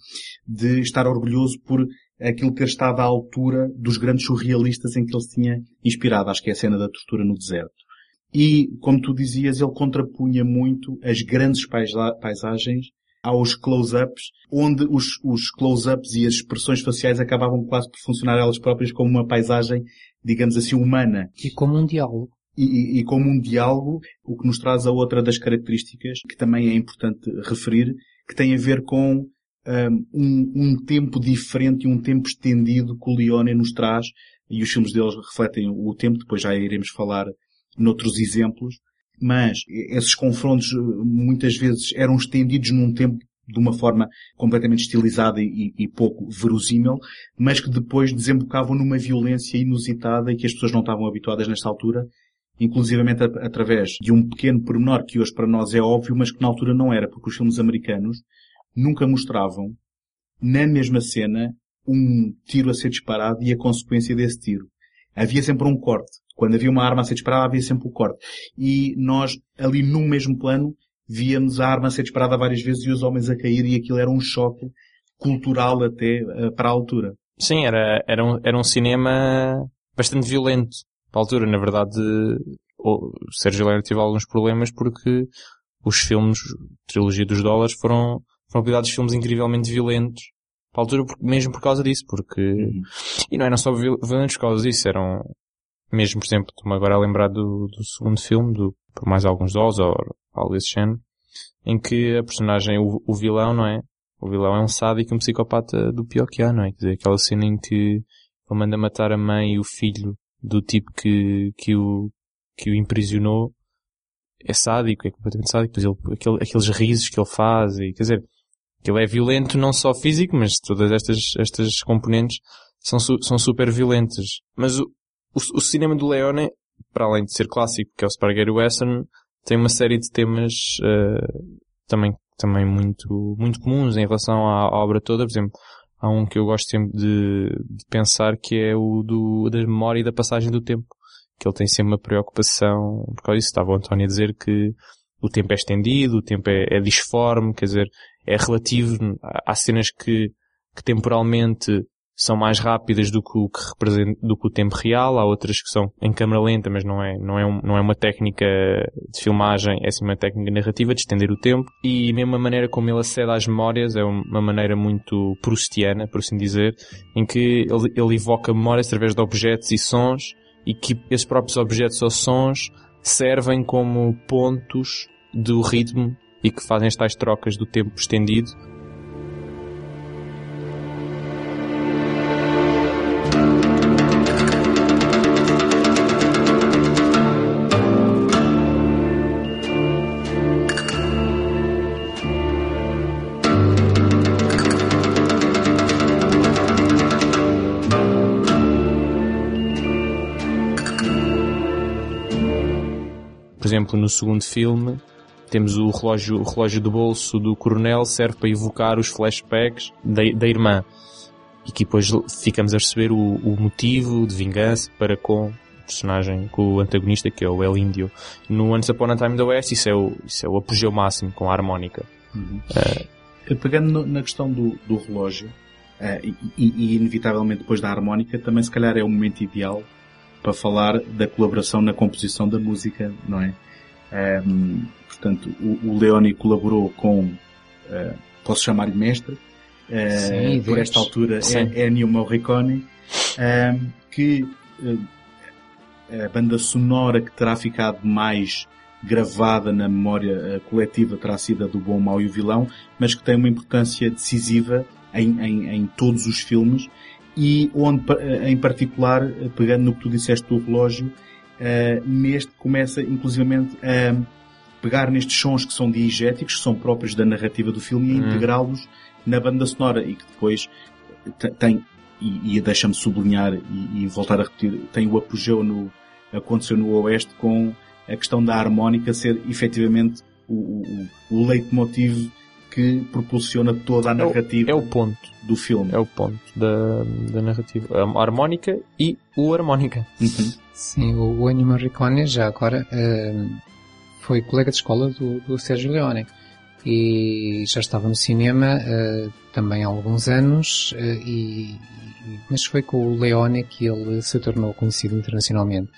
de estar orgulhoso por aquilo ter estado à altura dos grandes surrealistas em que ele se tinha inspirado. Acho que é a cena da tortura no deserto. E, como tu dizias, ele contrapunha muito as grandes paisagens aos close-ups, onde os, os close-ups e as expressões faciais acabavam quase por funcionar elas próprias como uma paisagem, digamos assim, humana. E como um diálogo. E, e, e, como um diálogo, o que nos traz a outra das características que também é importante referir, que tem a ver com um, um tempo diferente e um tempo estendido que o Leone nos traz e os filmes deles refletem o tempo, depois já iremos falar noutros exemplos, mas esses confrontos eh, muitas vezes eram estendidos num tempo de uma forma completamente estilizada e, e, pouco verosímil, mas que depois desembocavam numa violência inusitada e que as pessoas não estavam habituadas nesta altura, inclusivamente através de um pequeno pormenor que hoje para nós é óbvio, mas que na altura não era, porque os filmes americanos nunca mostravam, na mesma cena, um tiro a ser disparado e a consequência desse tiro. Havia sempre um corte. Quando havia uma arma a ser disparada, havia sempre um corte. E nós, ali no mesmo plano, víamos a arma a ser disparada várias vezes e os homens a cair e aquilo era um choque cultural até uh, para a altura. Sim, era, era, um, era um cinema bastante violento. Para a altura, na verdade, o Sérgio Leone teve alguns problemas porque os filmes, trilogia dos dólares, foram, foram cuidados de filmes incrivelmente violentos para a altura, mesmo por causa disso, porque, uhum. e não eram só violentos por causa disso, eram, mesmo, por exemplo, estou-me agora a lembrar do, do segundo filme, do Por Mais Alguns Dólares, ou algo desse género, em que a personagem, o, o vilão, não é? O vilão é um sádico um psicopata do pior que há, não é? Quer dizer, aquela cena em que ele manda matar a mãe e o filho do tipo que, que o, que o imprisionou, é sádico, é completamente sádico, pois ele, aquele, aqueles risos que ele faz, e, quer dizer, ele é violento não só físico, mas todas estas, estas componentes são, são super violentas. Mas o, o, o, cinema do Leone, para além de ser clássico, que é o Spaghetti Western, tem uma série de temas uh, também, também muito, muito comuns em relação à, à, obra toda. Por exemplo, há um que eu gosto sempre de, de pensar que é o do, da memória e da passagem do tempo. Que ele tem sempre uma preocupação, por causa disso estava o António a dizer que o tempo é estendido, o tempo é, é disforme, quer dizer, é relativo. Há cenas que, que temporalmente são mais rápidas do que o que do que o tempo real. Há outras que são em câmera lenta, mas não é, não é, um, não é uma técnica de filmagem, é sim uma técnica narrativa de estender o tempo. E mesmo a maneira como ele acede às memórias é uma maneira muito proustiana, por assim dizer, em que ele, ele evoca memórias através de objetos e sons e que esses próprios objetos ou sons servem como pontos do ritmo e que fazem as tais trocas do tempo estendido. No segundo filme, temos o relógio, o relógio do bolso do coronel, serve para evocar os flashbacks da, da irmã. E que depois ficamos a perceber o, o motivo de vingança para com o personagem, com o antagonista, que é o El Índio. No Once Upon a Time in the West, isso é o, isso é o apogeu máximo com a harmónica. Uhum. Uh, Pegando no, na questão do, do relógio, uh, e, e, inevitavelmente depois da harmónica, também se calhar é o momento ideal para falar da colaboração na composição da música, não é? Um, Portanto, o, o Leone colaborou com, uh, posso chamar-lhe mestre, uh, Sim, por esta altura é Ennio Morricone, uh, que a banda sonora que terá ficado mais gravada na memória coletiva terá sido a do Bom, Mau e o Vilão, mas que tem uma importância decisiva em, em, em todos os filmes e onde, em particular, pegando no que tu disseste do relógio, uh, neste começa inclusivamente a pegar nestes sons que são diegéticos, que são próprios da narrativa do filme, e hum. integrá-los na banda sonora e que depois tem, e, e deixa-me sublinhar e, e, voltar a repetir, tem o apogeu no, aconteceu no Oeste com a questão da harmónica ser efetivamente o, o, o leitmotiv que propulsiona toda a narrativa é o, é o ponto do filme. É o ponto da, da narrativa. A harmónica e o harmónica. Uhum. Sim, o, Ennio Morricone já agora uh, foi colega de escola do, do Sérgio Leone e já estava no cinema uh, também há alguns anos, uh, e, mas foi com o Leone que ele se tornou conhecido internacionalmente.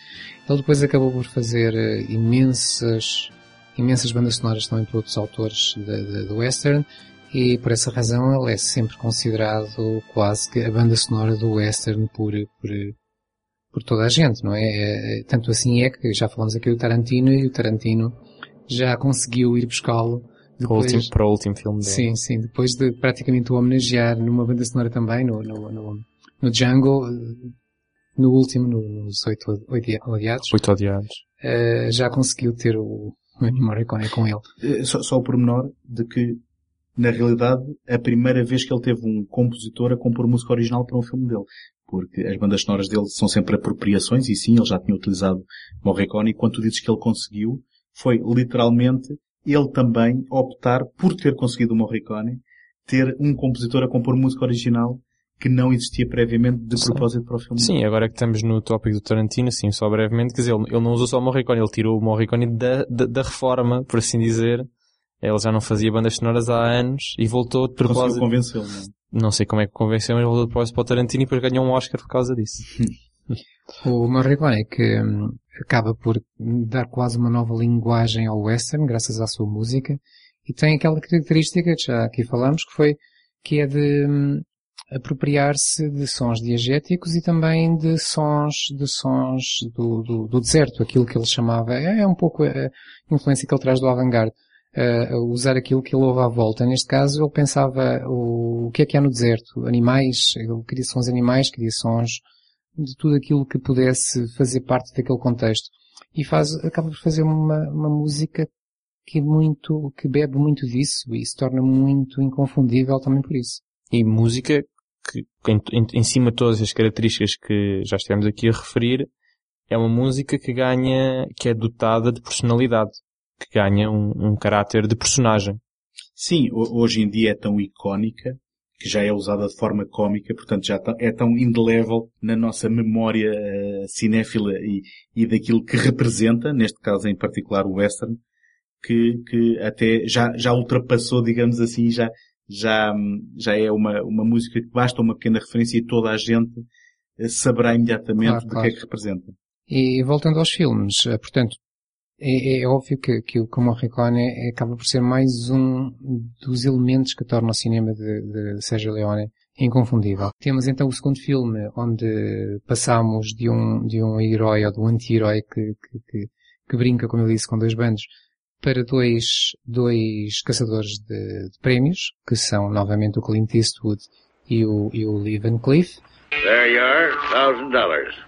Ele depois acabou por fazer imensas, imensas bandas sonoras também para outros autores do western, e por essa razão ele é sempre considerado quase que a banda sonora do western por, por, por toda a gente, não é? é? Tanto assim é que já falamos aqui do Tarantino e o Tarantino já conseguiu ir buscá-lo Para o último, para o último filme dele. Sim, sim. Depois de praticamente o homenagear numa banda sonora também, no, no, no, no Django, eh, no último, no- nos Oito Odi- Odiados, Oito odiados. eh, já conseguiu ter o o Ennio Morricone com ele. Eh, Só, só o pormenor de que, na realidade, a primeira vez que ele teve um compositor a compor música original para um filme dele. Porque as bandas sonoras dele são sempre apropriações, e sim, ele já tinha utilizado Morricone, e quando tu dizes que ele conseguiu, foi literalmente ele também optar por ter conseguido o Morricone, ter um compositor a compor música original que não existia previamente de Sim. propósito para o filme. Sim, agora que estamos no tópico do Tarantino, assim, só brevemente, quer dizer, ele, ele não usou só o Morricone, ele tirou o Morricone da, da, da reforma, por assim dizer. Ele já não fazia bandas sonoras há anos e voltou de Conseguiu propósito. convencê-lo, não é? Sei como é que convenceu, mas voltou de propósito para o Tarantino e depois ganhou um Oscar por causa disso. <laughs> O Morricone que hum, acaba por dar quase uma nova linguagem ao western, graças à sua música, e tem aquela característica que já aqui falamos, que foi, que é de hum, apropriar-se de sons diegéticos e também de sons, de sons do, do, do deserto, aquilo que ele chamava, é, é um pouco a influência que ele traz do avant-garde, a usar aquilo que ele ouve à volta. Neste caso, ele pensava o, o que é que há no deserto? Animais, ele queria sons animais, queria sons de tudo aquilo que pudesse fazer parte daquele contexto. E faz, acaba por fazer uma, uma música que é muito, que bebe muito disso e se torna muito inconfundível também por isso. E música que, em, em cima de todas as características que já estivemos aqui a referir, é uma música que ganha, que é dotada de personalidade, que ganha um, um caráter de personagem. Sim, ho- hoje em dia é tão icónica que já é usada de forma cómica, portanto já tá- é tão indelével na nossa memória eh, cinéfila e, e daquilo que representa, neste caso em particular o western, que, que até já, já ultrapassou, digamos assim, já, já, hum, já é uma, uma música que basta uma pequena referência e toda a gente eh, saberá imediatamente Claro, do claro. que é que representa. E voltando aos filmes, eh, portanto, é, é óbvio que, que o que o Morricone é- acaba por ser mais um dos elementos que torna o cinema de, de Sergio Leone inconfundível. Temos então o segundo filme, onde passamos de um, de um herói ou de um anti-herói que, que, que, que brinca, como eu disse, com dois bandos, para dois, dois caçadores de, de prémios, que são novamente o Clint Eastwood e o, e o Lee Van Cleef, There you are, thousand dollars.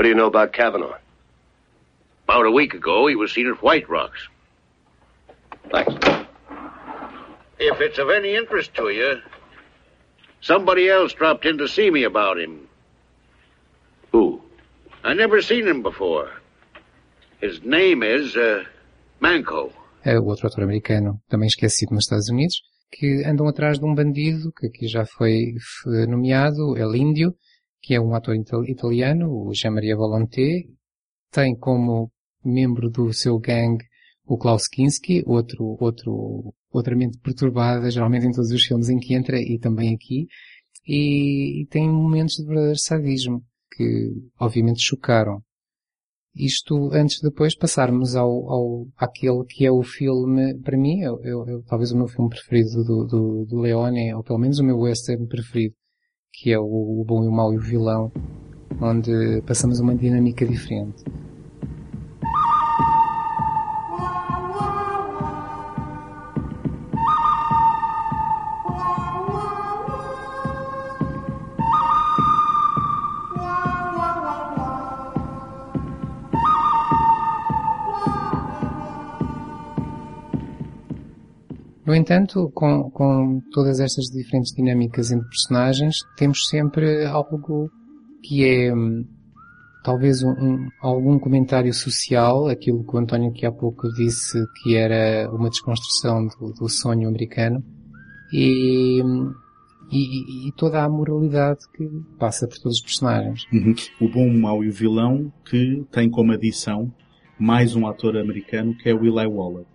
What do you know about Kavanaugh? About a week ago, he was seen at White Rocks. Thanks. If it's of any interest to you, somebody else dropped in to see me about him. Who? I never seen him before. His name is, uh, Manco. é o outro ator americano, também esquecido nos Estados Unidos, que andam atrás de um bandido, que aqui já foi f- nomeado, El Índio, que é um ator ital- italiano, o Jean-Maria Volonté, tem como membro do seu gangue o Klaus Kinski, outro, outro, outra mente perturbada, geralmente em todos os filmes em que entra e também aqui, e, e tem momentos de verdadeiro sadismo, que obviamente chocaram. Isto antes de depois passarmos ao, ao, àquele que é o filme, para mim, eu, eu- talvez o meu filme preferido do, do, do Leone, ou pelo menos o meu western preferido, que é o, Bom e o Mau e o Vilão, onde passamos uma dinâmica diferente. No entanto, com, com todas estas diferentes dinâmicas entre personagens, temos sempre algo que é hum, talvez um, um- algum comentário social, aquilo que o António que há pouco disse que era uma desconstrução do, do sonho americano, e, hum, e, e toda a moralidade que passa por todos os personagens. Uhum. O bom, o mau e o vilão, que tem como adição mais um ator americano, que é o Eli Wallach.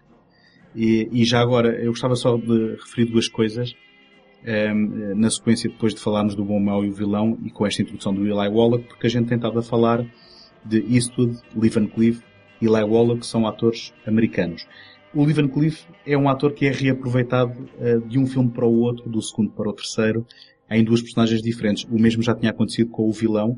E, e já agora, eu gostava só de referir duas coisas, ehm, na sequência depois de falarmos do bom, mau e o vilão, e com esta introdução do Eli Wallach, porque a gente tem estado a falar de Eastwood, Lee Van Cleef e Eli Wallach, são atores americanos. O Lee Van Cleef é um ator que é reaproveitado eh, de um filme para o outro, do segundo para o terceiro, em duas personagens diferentes. O mesmo já tinha acontecido com o vilão,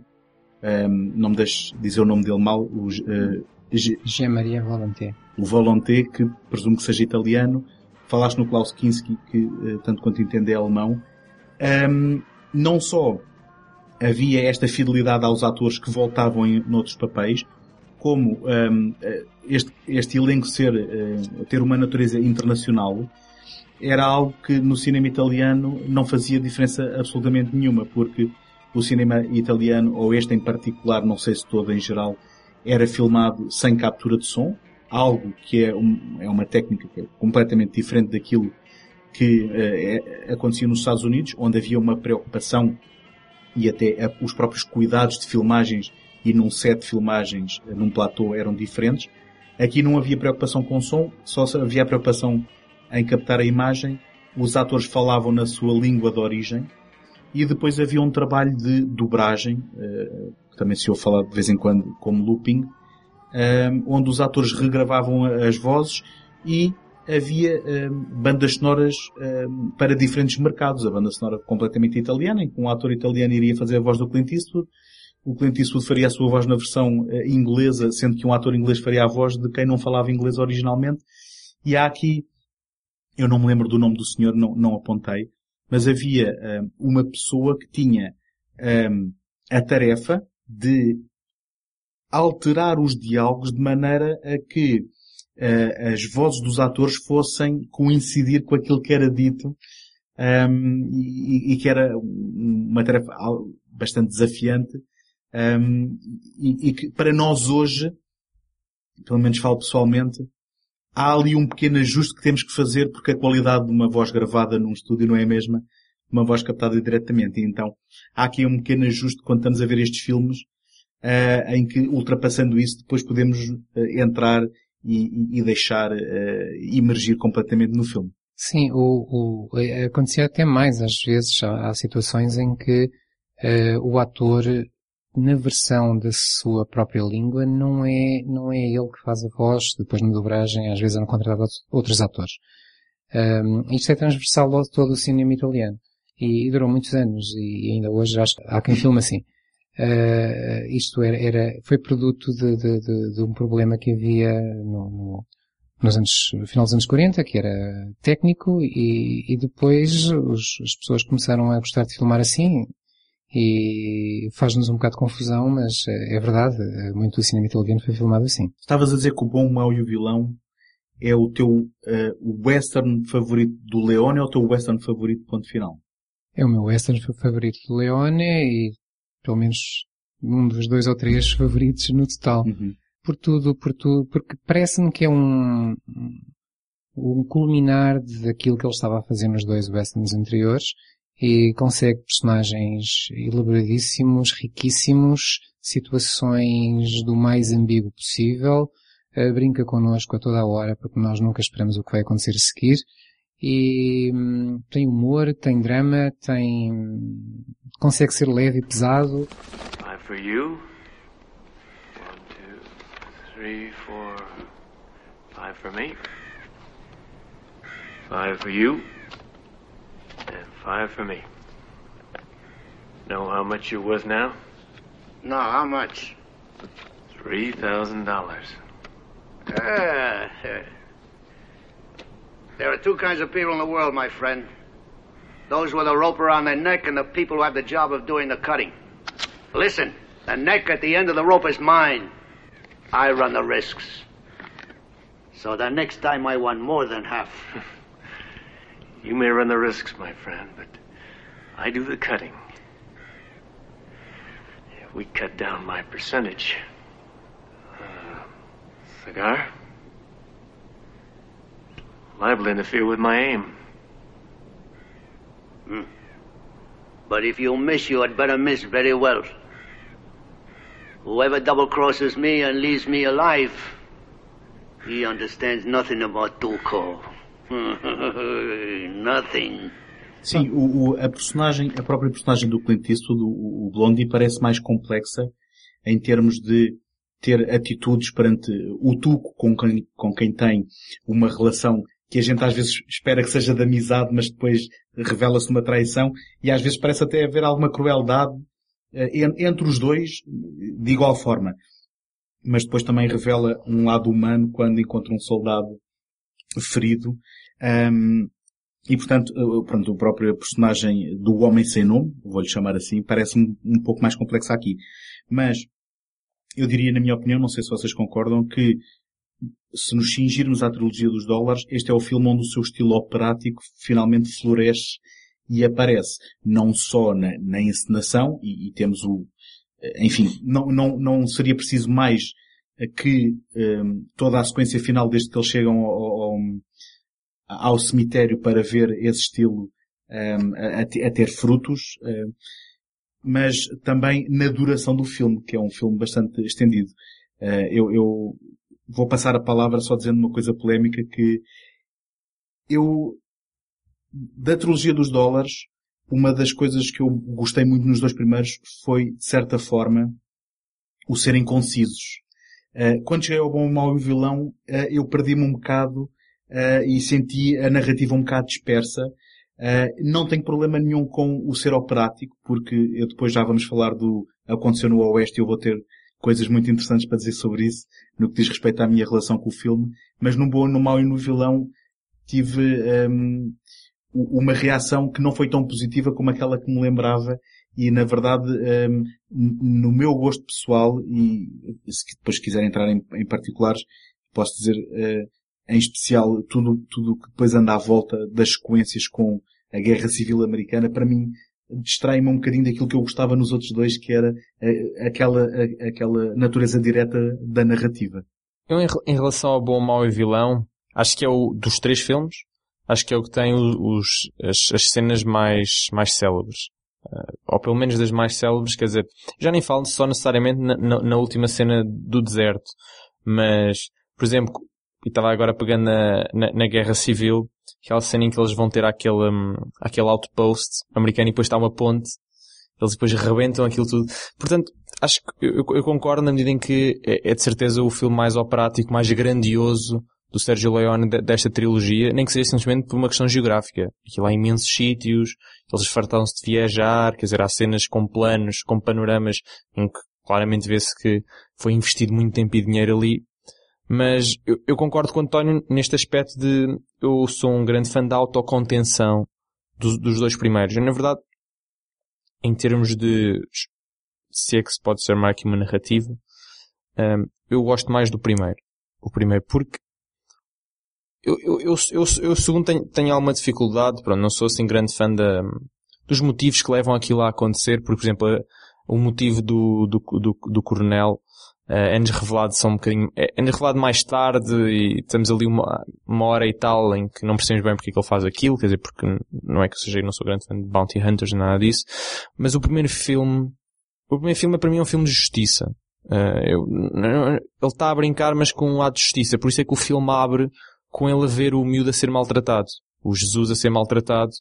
um, não me deixes dizer o nome dele mal, o, uh, G. Maria Volonté. O Volonté, que presumo que seja italiano. Falaste no Klaus Kinski, que uh, tanto quanto entende é alemão. Um, não só havia esta fidelidade aos atores que voltavam em noutros papéis, como um, este, este elenco ser, uh, ter uma natureza internacional, era algo que no cinema italiano não fazia diferença absolutamente nenhuma, porque o cinema italiano, ou este em particular, não sei se todo em geral, era filmado sem captura de som, algo que é, um, é uma técnica é completamente diferente daquilo que uh, é, acontecia nos Estados Unidos, onde havia uma preocupação e até a, os próprios cuidados de filmagens e num set de filmagens, uh, num platô, eram diferentes. Aqui não havia preocupação com som, só havia preocupação em captar a imagem. Os atores falavam na sua língua de origem e depois havia um trabalho de dobragem, uh, que também se ouve falar de vez em quando como looping, onde os atores regravavam as vozes e havia um, bandas sonoras para diferentes mercados. A banda sonora completamente italiana, em que um ator italiano iria fazer a voz do Clint Eastwood, o Clint Eastwood faria a sua voz na versão inglesa, sendo que um ator inglês faria a voz de quem não falava inglês originalmente. E há aqui, eu não me lembro do nome do senhor, não, não apontei, mas havia um, uma pessoa que tinha a tarefa de alterar os diálogos de maneira a que uh, as vozes dos atores fossem coincidir com aquilo que era dito um, e, e, que era uma tarefa bastante desafiante um, e, e, que para nós hoje, pelo menos falo pessoalmente, há ali um pequeno ajuste que temos que fazer porque a qualidade de uma voz gravada num estúdio não é a mesma de uma voz captada diretamente. E então há aqui um pequeno ajuste quando estamos a ver estes filmes uh, em que ultrapassando isso depois podemos uh, entrar e, e deixar uh, emergir completamente no filme. Sim, o, o, acontecia até mais às vezes. Há, há situações em que uh, o ator, na versão da sua própria língua, não é, não é ele que faz a voz, depois na dobragem, às vezes é contratado outros atores. Um, isto é transversal a todo o cinema italiano. E, e, durou muitos anos, e ainda hoje acho que há quem filme assim. Uh, isto era, era, foi produto de, de, de, de, um problema que havia no, no, nos anos, no final dos anos 40, que era técnico, e, e depois os, as pessoas começaram a gostar de filmar assim, e faz-nos um bocado de confusão, mas é, é verdade, muito do cinema italiano foi filmado assim. Estavas a dizer que o bom, o mau e o vilão é o teu uh, western favorito do Leone ou o teu western favorito ponto final? É o meu western favorito do Leone e pelo menos um dos dois ou três <laughs> favoritos no total. Uhum. Por tudo, por tudo, porque parece-me que é um, um culminar daquilo que ele estava a fazer nos dois westerns anteriores e consegue personagens elaboradíssimos, riquíssimos, situações do mais ambíguo possível, uh, brinca connosco a toda a hora porque nós nunca esperamos o que vai acontecer a seguir e hum, tem humor, tem drama, tem consegue ser leve e pesado. Five for you. One, two, three, four. Five for me. Five for you. Five for me. Know how much you're worth now? No, how much? Three thousand dollars. Ah, there are two kinds of people in the world, my friend. Those with a rope around their neck and the people who have the job of doing the cutting. Listen, the neck at the end of the rope is mine. I run the risks. So the next time I want more than half. <laughs> you may run the risks, my friend, but I do the cutting. If we cut down my percentage. Uh, cigar? Liable to interfere with my aim. Hmm. But if you miss, you had better miss very well. Whoever double crosses me and leaves me alive, he understands nothing about Tuco. <laughs> nothing. Sim, o, o, a personagem, a própria personagem do Clint Eastwood, o, o Blondie, parece mais complexa em termos de ter atitudes perante o Tuco com quem, com quem tem uma relação que a gente às vezes espera que seja de amizade, mas depois revela-se uma traição, e às vezes parece até haver alguma crueldade eh, entre os dois, de igual forma. Mas depois também revela um lado humano quando encontra um soldado ferido. Um, e portanto, eh, pronto, a própria personagem do Homem Sem Nome, vou-lhe chamar assim, parece-me um pouco mais complexa aqui. Mas, eu diria, na minha opinião, não sei se vocês concordam, que se nos cingirmos à trilogia dos dólares, este é o filme onde o seu estilo operático finalmente floresce e aparece. Não só na, na encenação, e, e, temos o, eh, enfim, não, não, não seria preciso mais que um, ehm, toda a sequência final desde que eles chegam ao, ao, ao cemitério para ver esse estilo um, a, a, ter frutos, um, mas também na duração do filme, que é um filme bastante estendido. Uh, eu, eu vou passar a palavra só dizendo uma coisa polémica que eu, da trilogia dos dólares, uma das coisas que eu gostei muito nos dois primeiros foi, de certa forma, o serem concisos. Uh, quando cheguei ao Bom, Mau e o Vilão, uh, eu perdi-me um bocado uh, e senti a narrativa um bocado dispersa. Uh, não tenho problema nenhum com o ser operático, porque eu depois já vamos falar do Aconteceu no Oeste e eu vou ter coisas muito interessantes para dizer sobre isso, no que diz respeito à minha relação com o filme, mas no bom, no mau e no vilão tive um, uma reação que não foi tão positiva como aquela que me lembrava e na verdade um, no meu gosto pessoal e se depois quiser entrar em, em particulares posso dizer uh, em especial tudo, tudo que depois anda à volta das sequências com a Guerra Civil Americana, para mim distrai-me um bocadinho daquilo que eu gostava nos outros dois, que era eh, aquela, aquela natureza direta da narrativa. Eu, em relação ao bom, mau e vilão, acho que é o dos três filmes, acho que é o que tem os, as, as cenas mais, mais célebres. Uh, ou pelo menos das mais célebres, quer dizer, já nem falo só necessariamente na, na, na última cena do deserto, mas, por exemplo, e estava agora pegando na, na, na, Guerra Civil, aquela cena em que eles vão ter aquele, um, aquele outpost americano e depois está uma ponte, eles depois rebentam aquilo tudo. Portanto, acho que eu, eu concordo na medida em que é, é, de certeza o filme mais operático, mais grandioso do Sergio Leone desta trilogia, nem que seja simplesmente por uma questão geográfica. Aquilo há imensos sítios, eles fartam-se de viajar, quer dizer, há cenas com planos, com panoramas, em que claramente vê-se que foi investido muito tempo e dinheiro ali mas eu, eu, concordo com o António neste aspecto de eu sou um grande fã da autocontenção dos, dos dois primeiros. na verdade, em termos de se é que se pode ser mais aqui uma narrativa, um, eu gosto mais do primeiro. O primeiro, porque eu, eu, eu, eu, eu segundo tenho, tenho alguma dificuldade, pronto, não sou assim grande fã da, dos motivos que levam aquilo a acontecer, porque, por exemplo, o motivo do, do, do, do coronel é-nos revelado só um bocadinho, é-nos revelado mais tarde e estamos ali uma, uma hora e tal em que não percebemos bem porque é que ele faz aquilo, quer dizer, porque não é que eu seja, eu não sou grande fã de Bounty Hunters nada disso, mas o primeiro filme, o primeiro filme para mim é um filme de justiça. Uh, eu, não, ele está a brincar mas com um lado de justiça, por isso é que o filme abre com ele a ver o miúdo a ser maltratado, o Jesus a ser maltratado,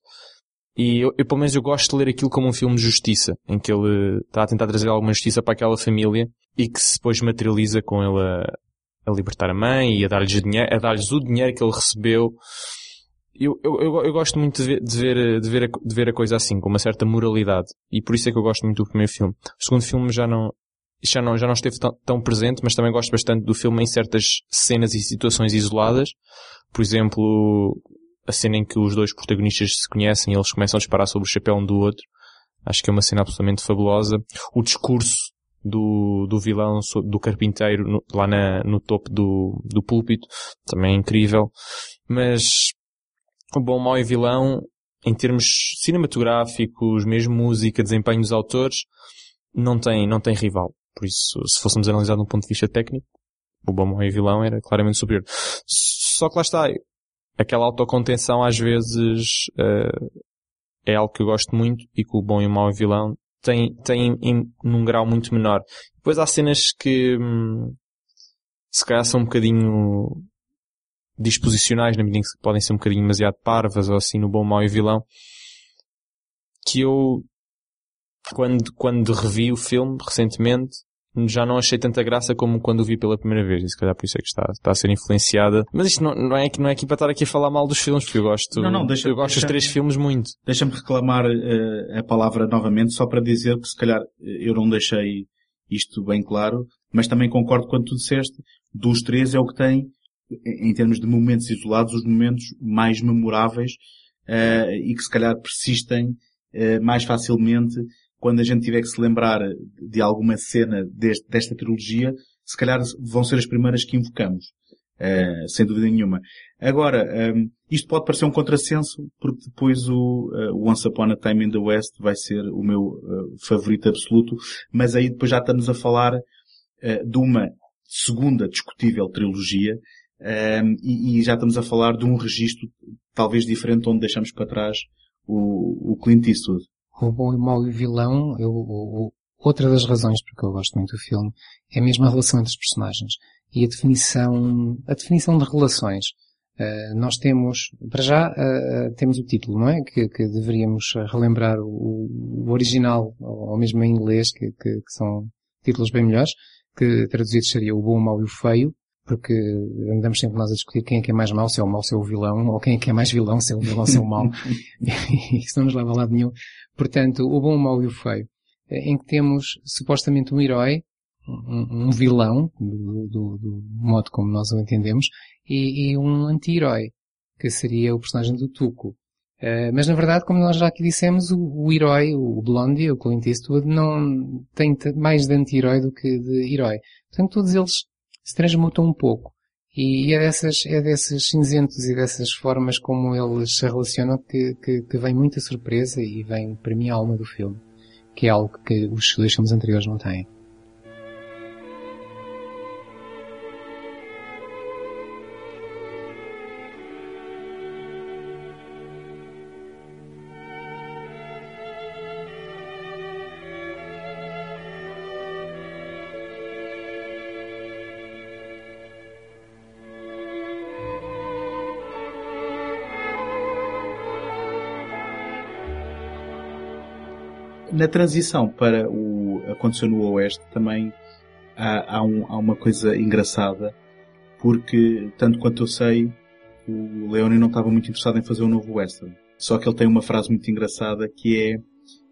e eu, eu, pelo menos eu gosto de ler aquilo como um filme de justiça, em que ele está a tentar trazer alguma justiça para aquela família e que se depois materializa com ele a, a libertar a mãe e a dar-lhes dinheiro, dar-lhes o dinheiro que ele recebeu. Eu, eu, eu, eu gosto muito de ver, de, ver, de, ver a, de ver a coisa assim, com uma certa moralidade. E por isso é que eu gosto muito do primeiro filme. O segundo filme já não, já não, já não esteve tão presente, mas também gosto bastante do filme em certas cenas e situações isoladas. Por exemplo, a cena em que os dois protagonistas se conhecem e eles começam a disparar sobre o chapéu um do outro. Acho que é uma cena absolutamente fabulosa. O discurso do, do vilão, do carpinteiro, no, lá na, no topo do, do púlpito, também é incrível. Mas, o bom, mau e vilão, em termos cinematográficos, mesmo música, desempenho dos autores, não tem, não tem rival. Por isso, se fôssemos analisar de um ponto de vista técnico, o bom, mau e vilão era claramente superior. Só que lá está, aquela autocontenção às vezes uh, é algo que eu gosto muito e que o bom e o mau vilão tem, tem em, num grau muito menor. Depois há cenas que hum, se calhar são um bocadinho disposicionais na medida em que podem ser um bocadinho demasiado parvas ou assim no bom, mau e vilão que eu quando, quando revi o filme recentemente já não achei tanta graça como quando o vi pela primeira vez, e se calhar por isso é que está, está a ser influenciada. Mas isto não, não, é, não é aqui para estar aqui a falar mal dos filmes, porque eu gosto, Não, não, deixa- eu gosto deixa- dos três filmes muito. Deixa-me reclamar eh, a palavra novamente, só para dizer que se calhar eh, eu não deixei isto bem claro, mas também concordo quando tu disseste, dos três é o que tem, em termos de momentos isolados, os momentos mais memoráveis eh, e que se calhar persistem eh, mais facilmente quando a gente tiver que se lembrar de alguma cena deste- desta trilogia, se calhar vão ser as primeiras que invocamos. Eh, sem dúvida nenhuma. Agora, ehm, isto pode parecer um contrassenso, porque depois o, o Once Upon a Time in the West vai ser o meu eh, favorito absoluto, mas aí depois já estamos a falar de uma segunda discutível trilogia, ehm, e, e já estamos a falar de um registro talvez diferente onde deixamos para trás o, o Clint Eastwood. O bom e o mau e o vilão, eu, outra das razões porque eu gosto muito do filme é mesmo a relação entre os personagens e a definição, a definição de relações. Uh, nós temos, para já, uh, temos o título, não é? Que, que deveríamos relembrar o, o original, ou mesmo em inglês, que, que- que são títulos bem melhores, que traduzido seria o bom, o mau e o feio, porque andamos sempre nós a discutir quem é que é mais mau, se é o mau, se é o vilão, ou quem é que é mais vilão, se é o vilão, se é o mau. <laughs> <laughs> Isso não nos leva a lado nenhum. Portanto, o bom, o mau e o feio, eh, em que temos supostamente um herói, um, um vilão, do, do- do modo como nós o entendemos, e, e um anti-herói, que seria o personagem do Tuco. Eh, mas na verdade, como nós já aqui dissemos, o, o herói, o Blondie, o Clint Eastwood, não tem mais de anti-herói do que de herói. Portanto, todos eles se transmutam um pouco. E é dessas, é desses cinzentos e dessas formas como eles se relacionam que, que, que vem muita surpresa e vem para mim a alma do filme. Que é algo que os dois filmes anteriores não têm. Na transição para o aconteceu no Oeste também há, há, um- há uma coisa engraçada porque, tanto quanto eu sei, o Leone não estava muito interessado em fazer um novo western. Só que ele tem uma frase muito engraçada que é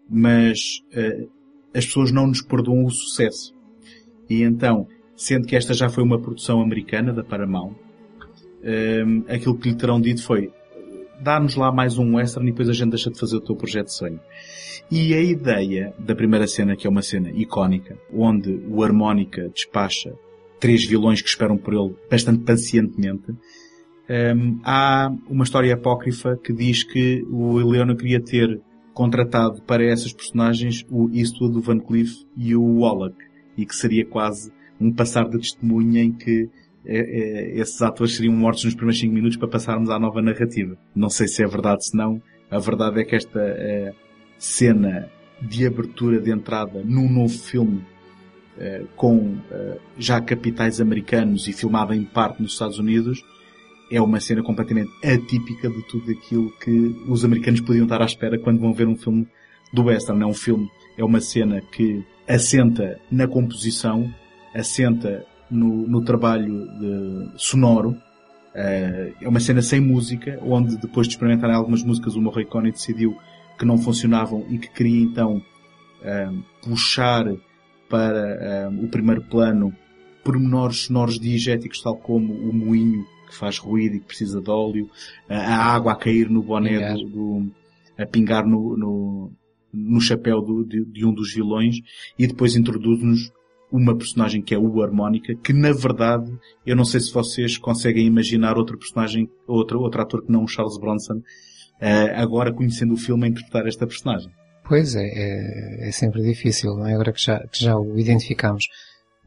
mas eh, as pessoas não nos perdoam o sucesso. E então, sendo que esta já foi uma produção americana da Paramount, ehm, aquilo que lhe terão dito foi dá-nos lá mais um western e depois a gente deixa de fazer o teu projeto de sonho. E a ideia da primeira cena, que é uma cena icónica, onde o harmónica despacha três vilões que esperam por ele bastante pacientemente, hum, há uma história apócrifa que diz que o Leona queria ter contratado para essas personagens o Eastwood, o Van Cleef e o Wallach, e que seria quase um passar de testemunha em que eh, eh, esses atores seriam mortos nos primeiros cinco minutos para passarmos à nova narrativa. Não sei se é verdade, se não. A verdade é que esta eh, cena de abertura de entrada num novo filme eh, com eh, já capitais americanos e filmada em parte nos Estados Unidos é uma cena completamente atípica de tudo aquilo que os americanos podiam estar à espera quando vão ver um filme do western. É um filme, é uma cena que assenta na composição, assenta no, no trabalho de- sonoro, eh, é uma cena sem música, onde depois de experimentarem algumas músicas o Morricone decidiu que não funcionavam e que queria então eh, puxar para eh, o primeiro plano pormenores sonoros diegéticos, tal como o moinho que faz ruído e que precisa de óleo, a a água a cair no boné Pingar. do, do- a pingar no, no, no chapéu do- de, de um dos vilões e depois introduz-nos uma personagem que é o Harmónica, que na verdade, eu não sei se vocês conseguem imaginar outro personagem, outro, outro ator que não o Charles Bronson, eh, agora conhecendo o filme a interpretar esta personagem. Pois é, é, é sempre difícil, não é? Agora que já, que já o identificamos.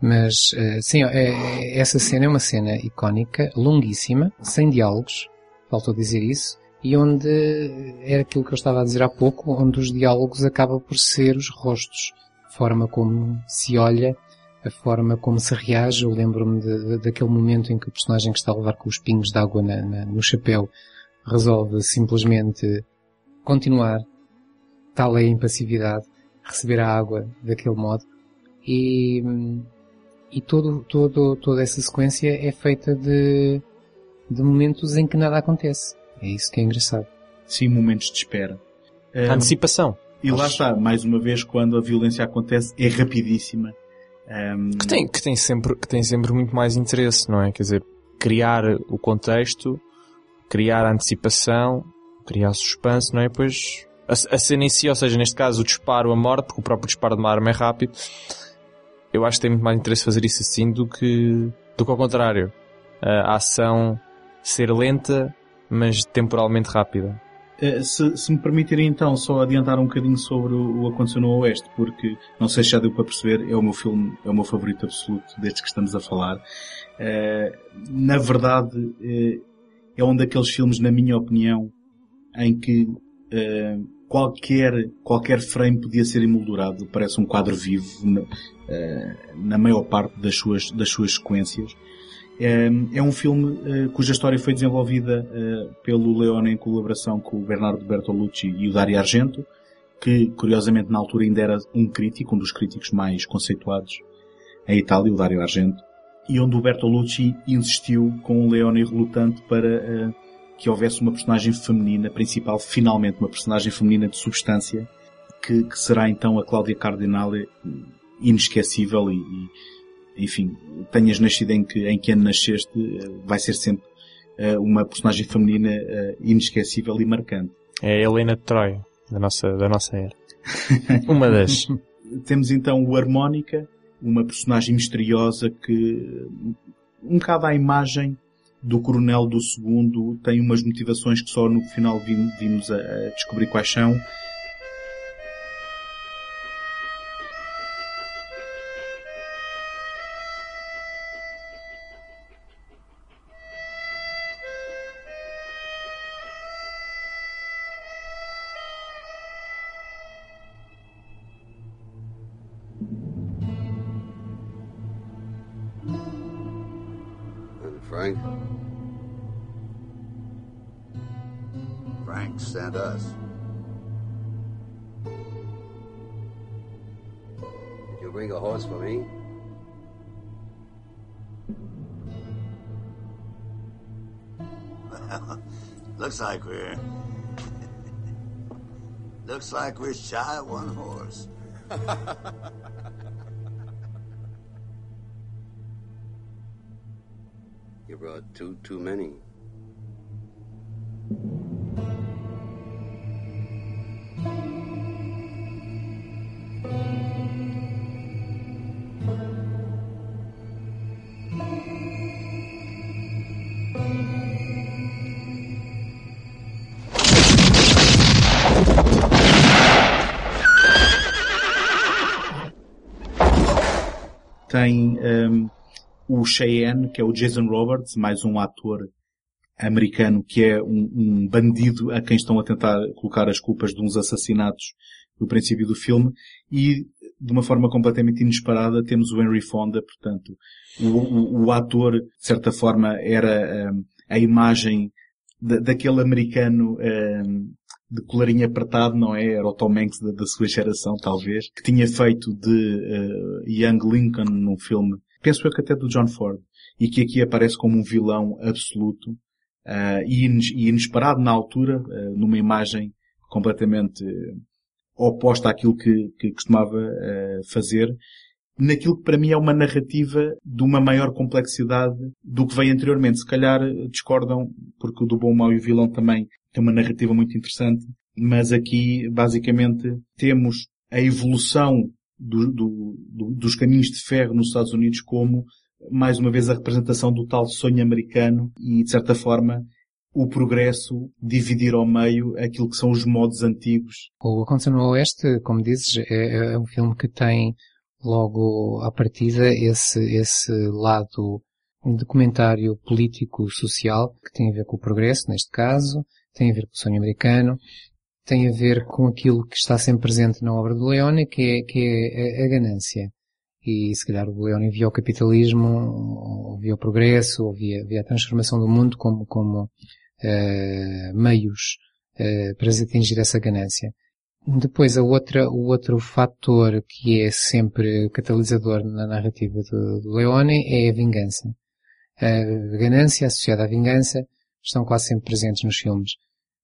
Mas, eh, sim, é- é- essa cena é uma cena icónica, longuíssima, sem diálogos, faltou dizer isso, e onde é aquilo que eu estava a dizer há pouco, onde os diálogos acabam por ser os rostos, a forma como se olha, a forma como se reage. Eu lembro-me de- daquele momento em que o personagem que está a levar com os pingos de água na- na- no chapéu resolve simplesmente continuar tal é a impassividade, receber a água daquele modo. E, e todo, todo, toda essa sequência é feita de, de momentos em que nada acontece. É isso que é engraçado. Sim, momentos de espera. A antecipação. E lá está, mais uma vez, quando a violência acontece, é rapidíssima. Um, Que tem, que tem sempre, que tem sempre muito mais interesse, não é? Quer dizer, criar o contexto, criar a antecipação, criar suspense, não é? Pois, a, a cena em si, ou seja, neste caso o disparo, a morte, porque o próprio disparo de uma arma é rápido, eu acho que tem muito mais interesse fazer isso assim do que, do que ao contrário. A ação ser lenta, mas temporalmente rápida. Eh, Se, se me permitirem então só adiantar um bocadinho sobre o, o Aconteceu no Oeste, porque não sei se já deu para perceber, é o meu filme, é o meu favorito absoluto desde que estamos a falar. Eh, na verdade, eh, é um daqueles filmes, na minha opinião, em que qualquer, qualquer frame podia ser emoldurado. Parece um quadro vivo na, na maior parte das suas, das suas sequências. É, é um filme eh, cuja história foi desenvolvida eh, pelo Leone em colaboração com o Bernardo Bertolucci e o Dario Argento, que curiosamente na altura ainda era um crítico, um dos críticos mais conceituados em Itália, o Dario Argento, e onde o Bertolucci insistiu com o Leone relutante para eh, que houvesse uma personagem feminina principal, finalmente uma personagem feminina de substância, que, que será então a Cláudia Cardinale, inesquecível e, e, enfim, tenhas nascido em que, em que ano nasceste, vai ser sempre eh, uma personagem feminina eh, inesquecível e marcante. É a Helena de Troia, da nossa, da nossa era. <laughs> Uma das. Temos então o Harmónica, uma personagem misteriosa que, um bocado à imagem do coronel do segundo, tem umas motivações que só no final vim- vimos a, a descobrir quais são. Looks like we're shy of one horse. <laughs> You brought two too many. Tem hum, o Cheyenne, que é o Jason Roberts, mais um ator americano que é um, um bandido a quem estão a tentar colocar as culpas de uns assassinatos no princípio do filme. E de uma forma completamente inesperada temos o Henry Fonda, portanto o, o- o ator de certa forma era hum, a imagem da- daquele americano hum, de colarinho apertado, não é? Era o Tom Hanks da, da sua geração, talvez, que tinha feito de eh, Young Lincoln num filme, penso eu que até do John Ford, e que aqui aparece como um vilão absoluto ah, e, ines- inesperado na altura, ah, numa imagem completamente oposta àquilo que, que costumava fazer, naquilo que para mim é uma narrativa de uma maior complexidade do que veio anteriormente. Se calhar discordam, porque o do Bom, Mau e o Vilão também tem uma narrativa muito interessante, mas aqui basicamente temos a evolução do- do- do- dos caminhos de ferro nos Estados Unidos como, mais uma vez, a representação do tal sonho americano e, de certa forma, o progresso dividir ao meio aquilo que são os modos antigos. O Aconteceu no Oeste, como dizes, é, é um filme que tem logo à partida esse, esse lado um documentário político-social que tem a ver com o progresso, neste caso, tem a ver com o sonho americano, tem a ver com aquilo que está sempre presente na obra do Leone, que é, que é a, a ganância. E se calhar o Leone via o capitalismo, ou via o progresso, ou via, via a transformação do mundo como, como eh, meios eh, para atingir essa ganância. Depois, a outra, o outro fator que é sempre catalisador na narrativa do, do Leone é a vingança. A ganância associada à vingança estão quase sempre presentes nos filmes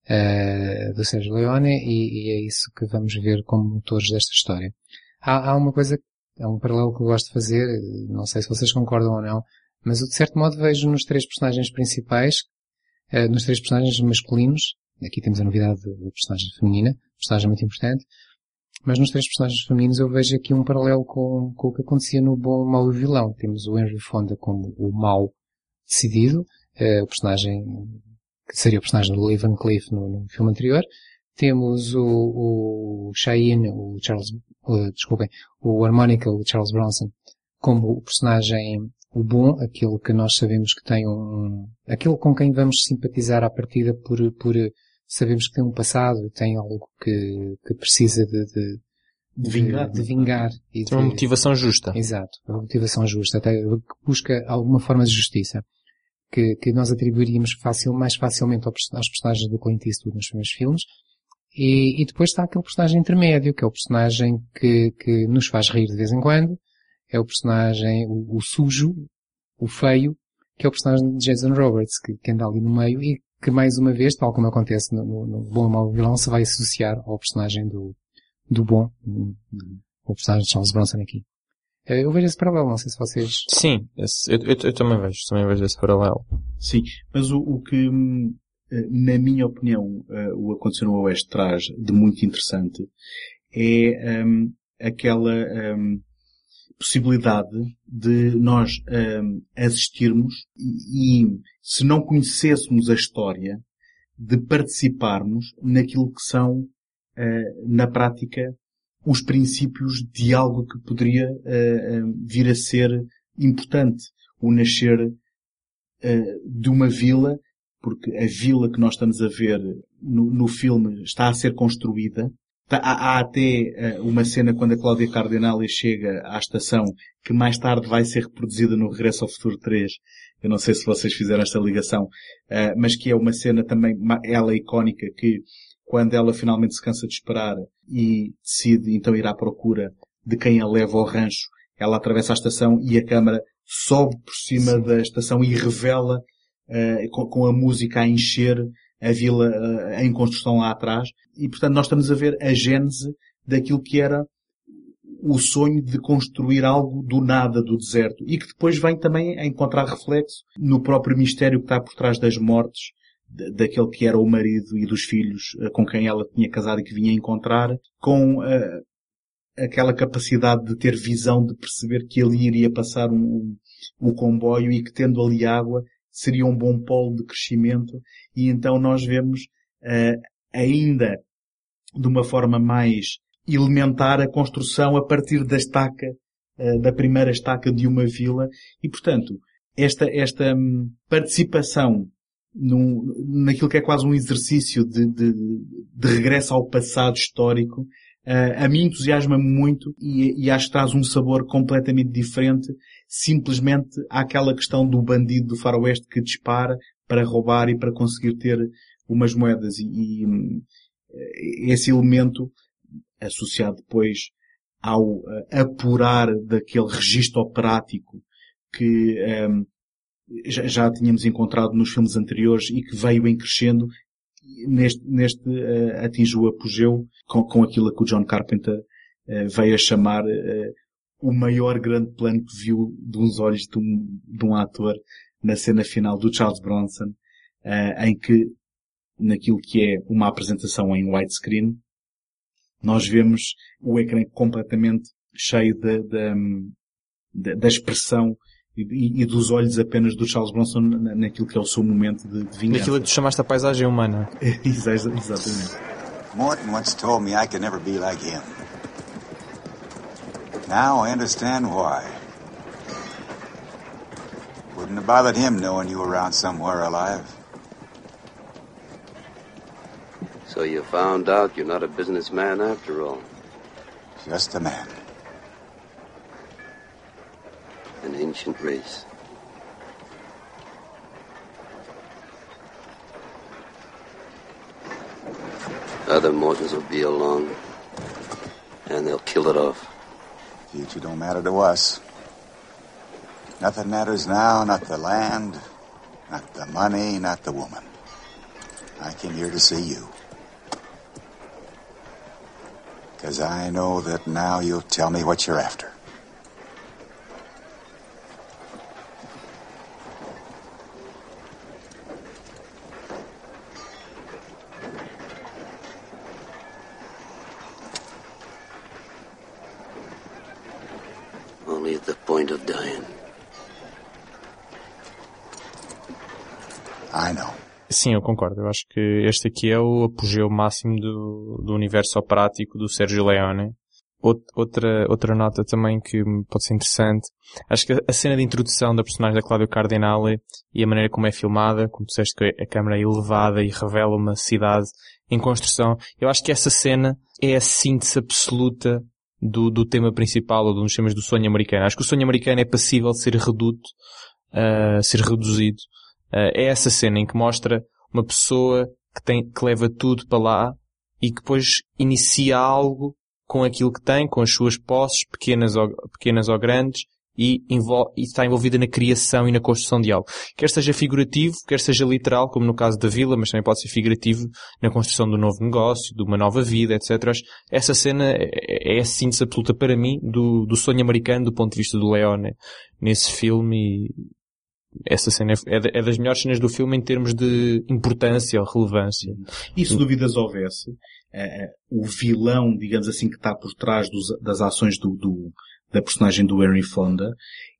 uh, do Sérgio Leone e, e, é isso que vamos ver como motores desta história. Há, há uma coisa, é um paralelo que eu gosto de fazer, não sei se vocês concordam ou não, mas eu de certo modo vejo nos três personagens principais, uh, nos três personagens masculinos, aqui temos a novidade da personagem feminina, personagem muito importante, mas nos três personagens femininos eu vejo aqui um paralelo com, com o que acontecia no Bom, Mau e Vilão. Temos o Henry Fonda como o mau decidido, uh, o personagem que seria o personagem do Lee Van Cleef no, no filme anterior. Temos o, o Cheyenne, o Charles, uh, desculpem, o Harmonica, o Charles Bronson, como o personagem o bom, aquele que nós sabemos que tem um, aquele com quem vamos simpatizar à partida por, por sabemos que tem um passado, tem algo que, que precisa de, de, de vingar. De, de vingar e tem uma motivação justa. Exato, uma motivação justa, até busca alguma forma de justiça que, que nós atribuiríamos facil, mais facilmente aos personagens do Clint Eastwood nos primeiros filmes. E, e, depois está aquele personagem intermédio, que é o personagem que, que nos faz rir de vez em quando, é o personagem, o, o sujo, o feio, que é o personagem de Jason Roberts, que, que, anda ali no meio e que mais uma vez, tal como acontece no, no, no Bom e Mau Vilão, se vai associar ao personagem do, do Bom, o personagem de Charles Bronson aqui. Eu vejo esse paralelo, não sei se vocês... Sim, esse, eu, eu, eu, também vejo, também vejo esse paralelo. Sim, mas o, o que, hum, eh, na minha opinião, eh, o Aconteceu no Oeste traz de muito interessante é um, aquela um, possibilidade de nós um, assistirmos e, e, se não conhecêssemos a história, de participarmos naquilo que são, uh, na prática, os princípios de algo que poderia uh, uh, vir a ser importante. O nascer uh, de uma vila, porque a vila que nós estamos a ver no, no filme está a ser construída. Tá, há, há, até uma cena quando a Cláudia Cardinale chega à estação que mais tarde vai ser reproduzida no Regresso ao Futuro 3. Eu não sei se vocês fizeram esta ligação, mas que é uma cena também, ela icónica, que quando ela finalmente se cansa de esperar e decide então ir à procura de quem a leva ao rancho, ela atravessa a estação e a câmara sobe por cima Sim. da estação e revela uh, com, com, a música a encher a vila uh, em construção lá atrás. E portanto nós estamos a ver a gênese daquilo que era o sonho de construir algo do nada, do deserto, e que depois vem também a encontrar reflexo no próprio mistério que está por trás das mortes daquele que era o marido e dos filhos eh, com quem ela tinha casado e que vinha encontrar, com uh, aquela capacidade de ter visão de perceber que ali iria passar um, um, um comboio e que tendo ali água seria um bom polo de crescimento. E então nós vemos uh, ainda de uma forma mais elementar a construção a partir da estaca, uh, da primeira estaca de uma vila. E portanto esta, esta um, participação num, naquilo que é quase um exercício de, de, de regresso ao passado histórico, uh, a mim entusiasma muito e, e, acho que traz um sabor completamente diferente simplesmente àquela questão do bandido do faroeste que dispara para roubar e para conseguir ter umas moedas. E, e eh, esse elemento associado depois ao uh, apurar daquele registro operático que um, já, já tínhamos encontrado nos filmes anteriores e que veio em crescendo, neste, neste uh, atinge o apogeu com, com aquilo que o John Carpenter uh, veio a chamar uh, o maior grande plano que viu de uns olhos de um, de um ator na cena final do Charles Bronson, em que, naquilo que é uma apresentação em widescreen, nós vemos o ecrã completamente cheio da, da, da expressão e, e, dos olhos apenas do Charles Bronson naquilo que é o seu momento de, de vingança. Naquilo que tu chamaste a paisagem humana. <laughs> Exatamente. Morton once told me I could never be like him. Now I understand why. Wouldn't have bothered him knowing you were around somewhere alive. So you found out you're not a businessman after all. Just a man. An ancient race. Other mortals will be along. and they'll kill it off. Future don't matter to us. Nothing matters now, not the land, not the money, not the woman. I came here to see you. Because I know that now you'll tell me what you're after. Sim, eu concordo. Eu acho que este aqui é o apogeu máximo do, do universo operático do Sergio Leone. Out- Outra, outra nota também que pode ser interessante. Acho que a cena de introdução da personagem da Claudio Cardinale e a maneira como é filmada, como disseste que a câmera é elevada e revela uma cidade em construção, eu acho que essa cena é a síntese absoluta do, do tema principal ou dos temas do sonho americano. Acho que o sonho americano é passível de ser reduto, uh, ser reduzido. Uh, é essa cena em que mostra uma pessoa que tem, que leva tudo para lá e que depois inicia algo com aquilo que tem, com as suas posses, pequenas ou, pequenas ou grandes, e, e está envolvida na criação e na construção de algo. Quer seja figurativo, quer seja literal, como no caso da vila, mas também pode ser figurativo na construção do novo negócio, de uma nova vida, etc. Essa cena é, é a síntese absoluta para mim do, do sonho americano do ponto de vista do Leone nesse filme essa cena é, é é das melhores cenas do filme em termos de importância ou relevância. E se dúvidas houvesse, eh, o vilão, digamos assim, que está por trás dos- das ações do, do- da personagem do Henry Fonda,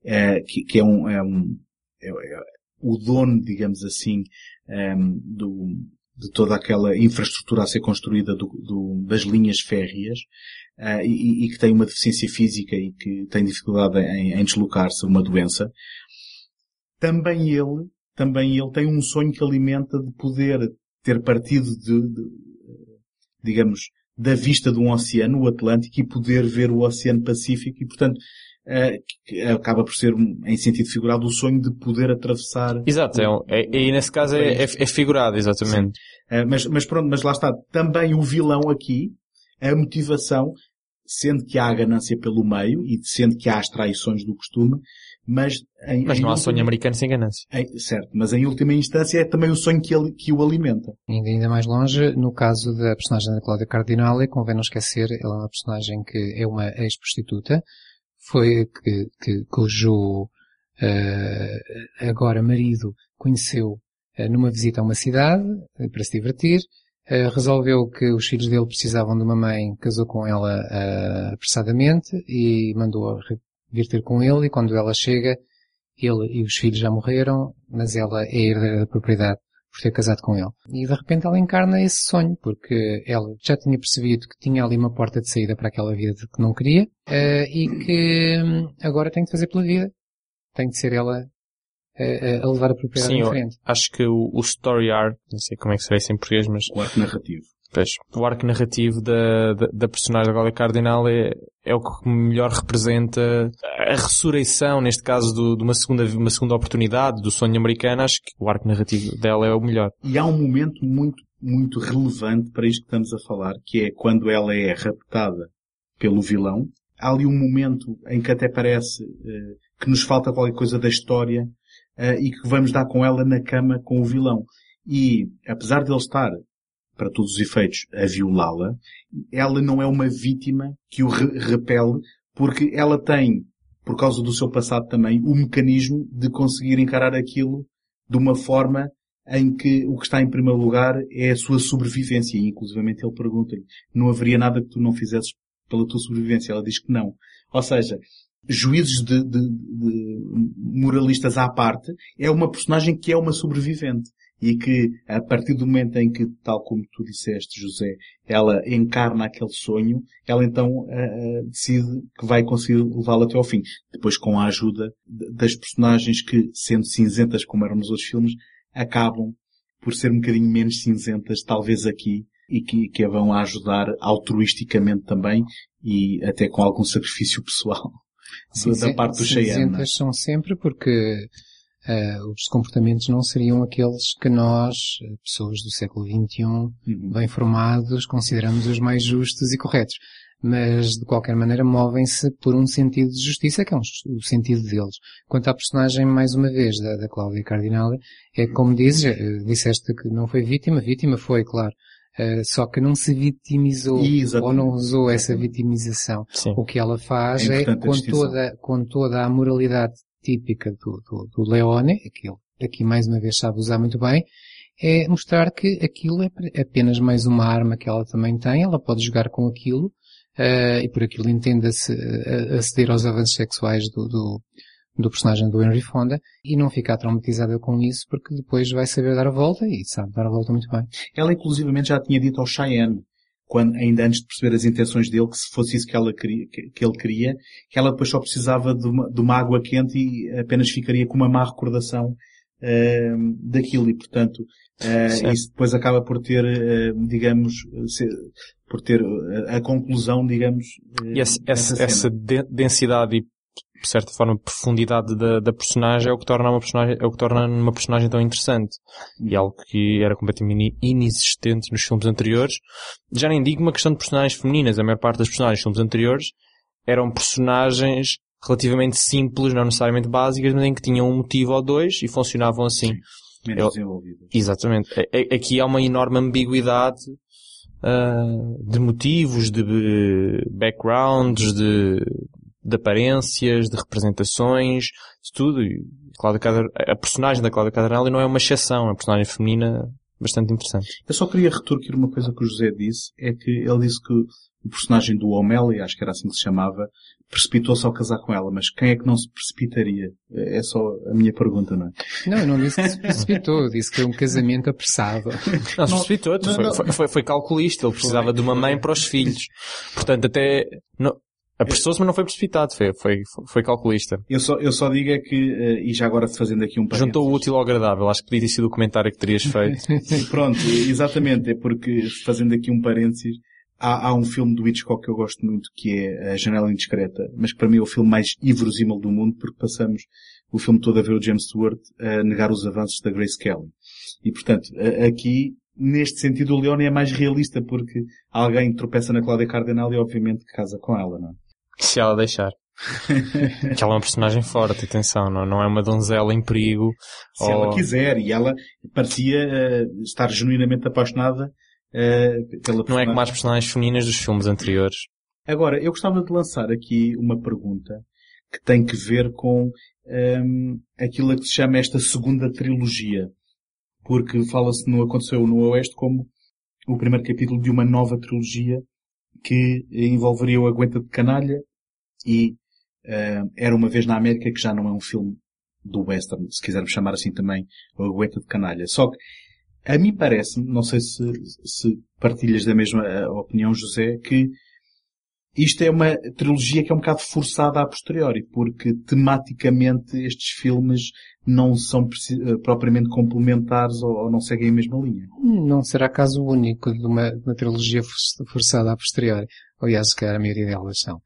eh, que, que é um, é um é- é o dono, digamos assim, ehm, do, de toda aquela infraestrutura a ser construída do- do- das linhas férreas, eh, e, e que tem uma deficiência física e que tem dificuldade em, em deslocar-se, uma doença, também ele, também ele tem um sonho que alimenta de poder ter partido de, de, digamos, da vista de um oceano, o Atlântico, e poder ver o Oceano Pacífico e, portanto, eh, que acaba por ser, em sentido figurado, o sonho de poder atravessar. Exato, é, um- é, e nesse caso é, é, é figurado, exatamente. Eh, mas, mas pronto, mas lá está. Também o vilão aqui, a motivação, sendo que há a ganância pelo meio e sendo que há as traições do costume, mas em, Mas em não há última- sonho americano sem ganância. em- certo, mas em última instância é também o sonho que, ele, que o alimenta. Indo ainda mais longe, no caso da personagem da Cláudia Cardinale, convém não esquecer, ela é uma personagem que é uma ex-prostituta, foi que, que, cujo eh, agora marido conheceu eh, numa visita a uma cidade eh, para se divertir, resolveu que os filhos dele precisavam de uma mãe, casou com ela apressadamente e mandou vir ter com ele e quando ela chega, ele e os filhos já morreram, mas ela é herdeira da propriedade por ter casado com ele. E de repente ela encarna esse sonho, porque ela já tinha percebido que tinha ali uma porta de saída para aquela vida que não queria, eh, e que hum, agora tem de fazer pela vida. Tem de ser ela eh, a levar a propriedade Sim, em eu frente. acho que o, o story arc, não sei como é que será isso em português, mas O arco narrativo. Pois, o arco narrativo da, da, da personagem da Glória Cardinal é, é o que melhor representa a ressurreição, neste caso, do- de uma segunda, uma segunda oportunidade do sonho americano. Acho que o arco narrativo dela é o melhor. E há um momento muito, muito relevante para isto que estamos a falar, que é quando ela é raptada pelo vilão. Há ali um momento em que até parece eh, que nos falta qualquer coisa da história eh, e que vamos dar com ela na cama com o vilão. E, apesar de ele estar, para todos os efeitos, a violá-la, ela não é uma vítima que o re- repele, porque ela tem, por causa do seu passado também, o mecanismo de conseguir encarar aquilo de uma forma em que o que está em primeiro lugar é a sua sobrevivência. E, inclusivamente, ele pergunta-lhe, não haveria nada que tu não fizesses pela tua sobrevivência? Ela diz que não. Ou seja, juízos de, de- de moralistas à parte, é uma personagem que é uma sobrevivente. E que, a partir do momento em que, tal como tu disseste, José, ela encarna aquele sonho, ela então ah, decide que vai conseguir levá-lo até ao fim. Depois, com a ajuda das personagens que, sendo cinzentas como eram nos outros filmes, acabam por ser um bocadinho menos cinzentas, talvez aqui, e que, que a vão ajudar altruisticamente também, e até com algum sacrifício pessoal da- <laughs> da parte do Cheyenne. é? Cinzentas são sempre porque eh, os comportamentos não seriam aqueles que nós, eh, pessoas do século XXI, Uhum. bem formados, consideramos os mais justos e corretos. mas de qualquer maneira movem-se por um sentido de justiça, que é um, o sentido deles. Quanto à personagem, mais uma vez, da, da Cláudia Cardinale, é como dizes, eh, disseste que não foi vítima, vítima foi, claro, Uh, só que não se vitimizou Exatamente. ou não usou essa vitimização. Sim. O que ela faz É é, com, toda, com toda a moralidade típica do, do, do Leone, que ele aqui mais uma vez sabe usar muito bem, é mostrar que aquilo é apenas mais uma arma que ela também tem, ela pode jogar com aquilo, eh, e por aquilo entenda-se eh, aceder aos avanços sexuais do, do, do personagem do Henry Fonda, e não ficar traumatizada com isso, porque depois vai saber dar a volta, e sabe dar a volta muito bem. Ela inclusivamente já tinha dito ao Cheyenne, quando, ainda antes de perceber as intenções dele, que se fosse isso que, ela queria, que, que ele queria, que ela depois só precisava de uma, de uma água quente e apenas ficaria com uma má recordação eh, daquilo e portanto Sim. isso depois acaba por ter, eh, digamos, ser- por ter eh, a conclusão, digamos, E essa, essa, essa de- densidade e, de certa forma, profundidade da, da personagem é o que torna uma personagem, é o que torna uma personagem tão interessante. E algo que era completamente inexistente nos filmes anteriores. Já nem digo uma questão de personagens femininas. A maior parte das personagens dos filmes anteriores eram personagens relativamente simples, não necessariamente básicas, mas em que tinham um motivo ou dois e funcionavam assim. menos desenvolvidas. Exatamente. A- a- Aqui há uma enorme ambiguidade ah, de motivos, de backgrounds, de, de aparências, de representações, de tudo. E Cláudia a personagem da Cláudia Cadarnelli não é uma exceção, é uma personagem feminina bastante interessante. Eu só queria retorquir uma coisa que o José disse, é que ele disse que o personagem do O'Malley, acho que era assim que se chamava, precipitou-se ao casar com ela, mas quem é que não se precipitaria? É só a minha pergunta, não é? Não, eu não disse que se precipitou, eu disse que foi um casamento apressado. Não, se precipitou, não, foi, não. foi, foi, foi calculista, ele precisava de uma mãe para os filhos. Portanto, até, não, apressou-se, mas não foi precipitado, foi, foi, foi calculista. Eu só, eu só digo é que, eh, e já agora fazendo aqui um parênteses. Juntou o útil ao agradável, acho que podia ter sido o comentário que terias feito. <laughs> Pronto, exatamente, é porque, fazendo aqui um parênteses, há, há um filme do Hitchcock que eu gosto muito, que é A Janela Indiscreta, mas que para mim é o filme mais inverosímil do mundo, porque passamos o filme todo a ver o James Stewart a negar os avanços da Grace Kelly. E portanto, aqui, neste sentido, o Leone é mais realista, porque alguém tropeça na Cláudia Cardenal e obviamente casa com ela, não é? Se ela deixar. <laughs> que ela é uma personagem forte, atenção, não, não é uma donzela em perigo. Se ou- ela quiser, e ela parecia eh, estar genuinamente apaixonada eh, pela Não é personagem. como as personagens femininas dos filmes anteriores. Agora, eu gostava de lançar aqui uma pergunta que tem que ver com hum, aquilo a que se chama esta segunda trilogia. Porque fala-se no Aconteceu no Oeste como o primeiro capítulo de uma nova trilogia que envolveria o Aguenta de Canalha e hum, Era uma vez na América que já não é um filme do western, se quisermos chamar assim também, o Aguenta de Canalha. Só que a mim parece-me, não sei se, se partilhas da mesma eh, opinião, José, que isto é uma trilogia que é um bocado forçada a posteriori, porque tematicamente estes filmes não são eh, propriamente complementares ou, ou não seguem a mesma linha. Não será caso único de uma, de uma trilogia for- forçada a posteriori. Aliás, se calhar a maioria delas são.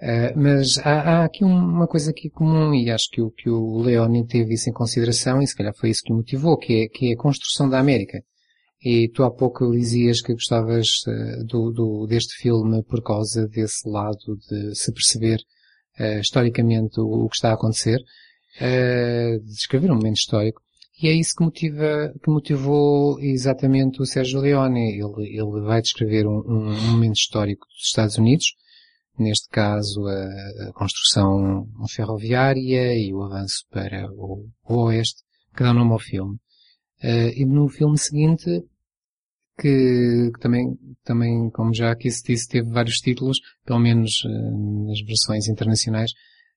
Eh, mas há, há aqui um- uma coisa aqui comum e acho que o, que o Leone teve isso em consideração e se calhar foi isso que o motivou, que é, que é a construção da América. E tu há pouco dizias que gostavas eh, do, do- deste filme por causa desse lado de se perceber eh, historicamente o, o que está a acontecer, eh, de descrever um momento histórico. E é isso que motiva, que motivou exatamente o Sérgio Leone. Ele, ele vai descrever um, um- momento histórico dos Estados Unidos, neste caso a, a construção ferroviária e o avanço para o, o oeste, que dá nome ao filme. Eh, e no filme seguinte, que, que também, também, como já aqui se disse, teve vários títulos, pelo menos eh, nas versões internacionais,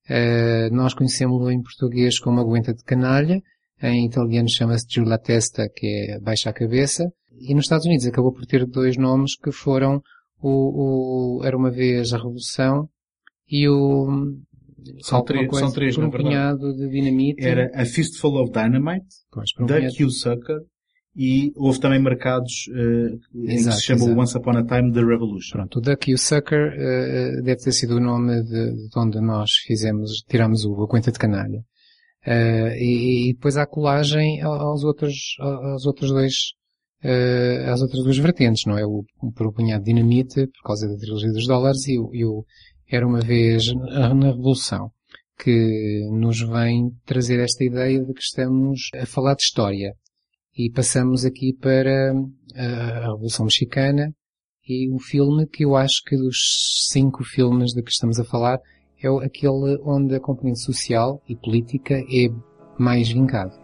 eh, nós conhecemos-lo em português como Aguenta de Canalha, em italiano chama-se Giù la Testa, que é Baixa a Cabeça, e nos Estados Unidos acabou por ter dois nomes que foram o, o Era Uma Vez a Revolução e o São três- coisa são três, por na um verdade. punhado de dinamite. Era A Fistful of Dynamite, Pois, um The punhado- Q Sucker e houve também marcados eh, em que Exato, se chamou exato. Once Upon a Time The Revolution. Pronto, o Duck e o Sucker eh, deve ter sido o nome de, de onde nós fizemos, tiramos o, a conta de canalha. Eh, e, e depois há colagem ao- aos outros, aos outros dois uh, às outras duas vertentes, não é? O, o por o punhado de dinamite, por causa da trilogia dos dólares, e o, e o Era uma vez na Revolução, que nos vem trazer esta ideia de que estamos a falar de história. E passamos aqui para a Revolução Mexicana e um filme que eu acho que dos cinco filmes de que estamos a falar é aquele onde a componente social e política é mais vincado.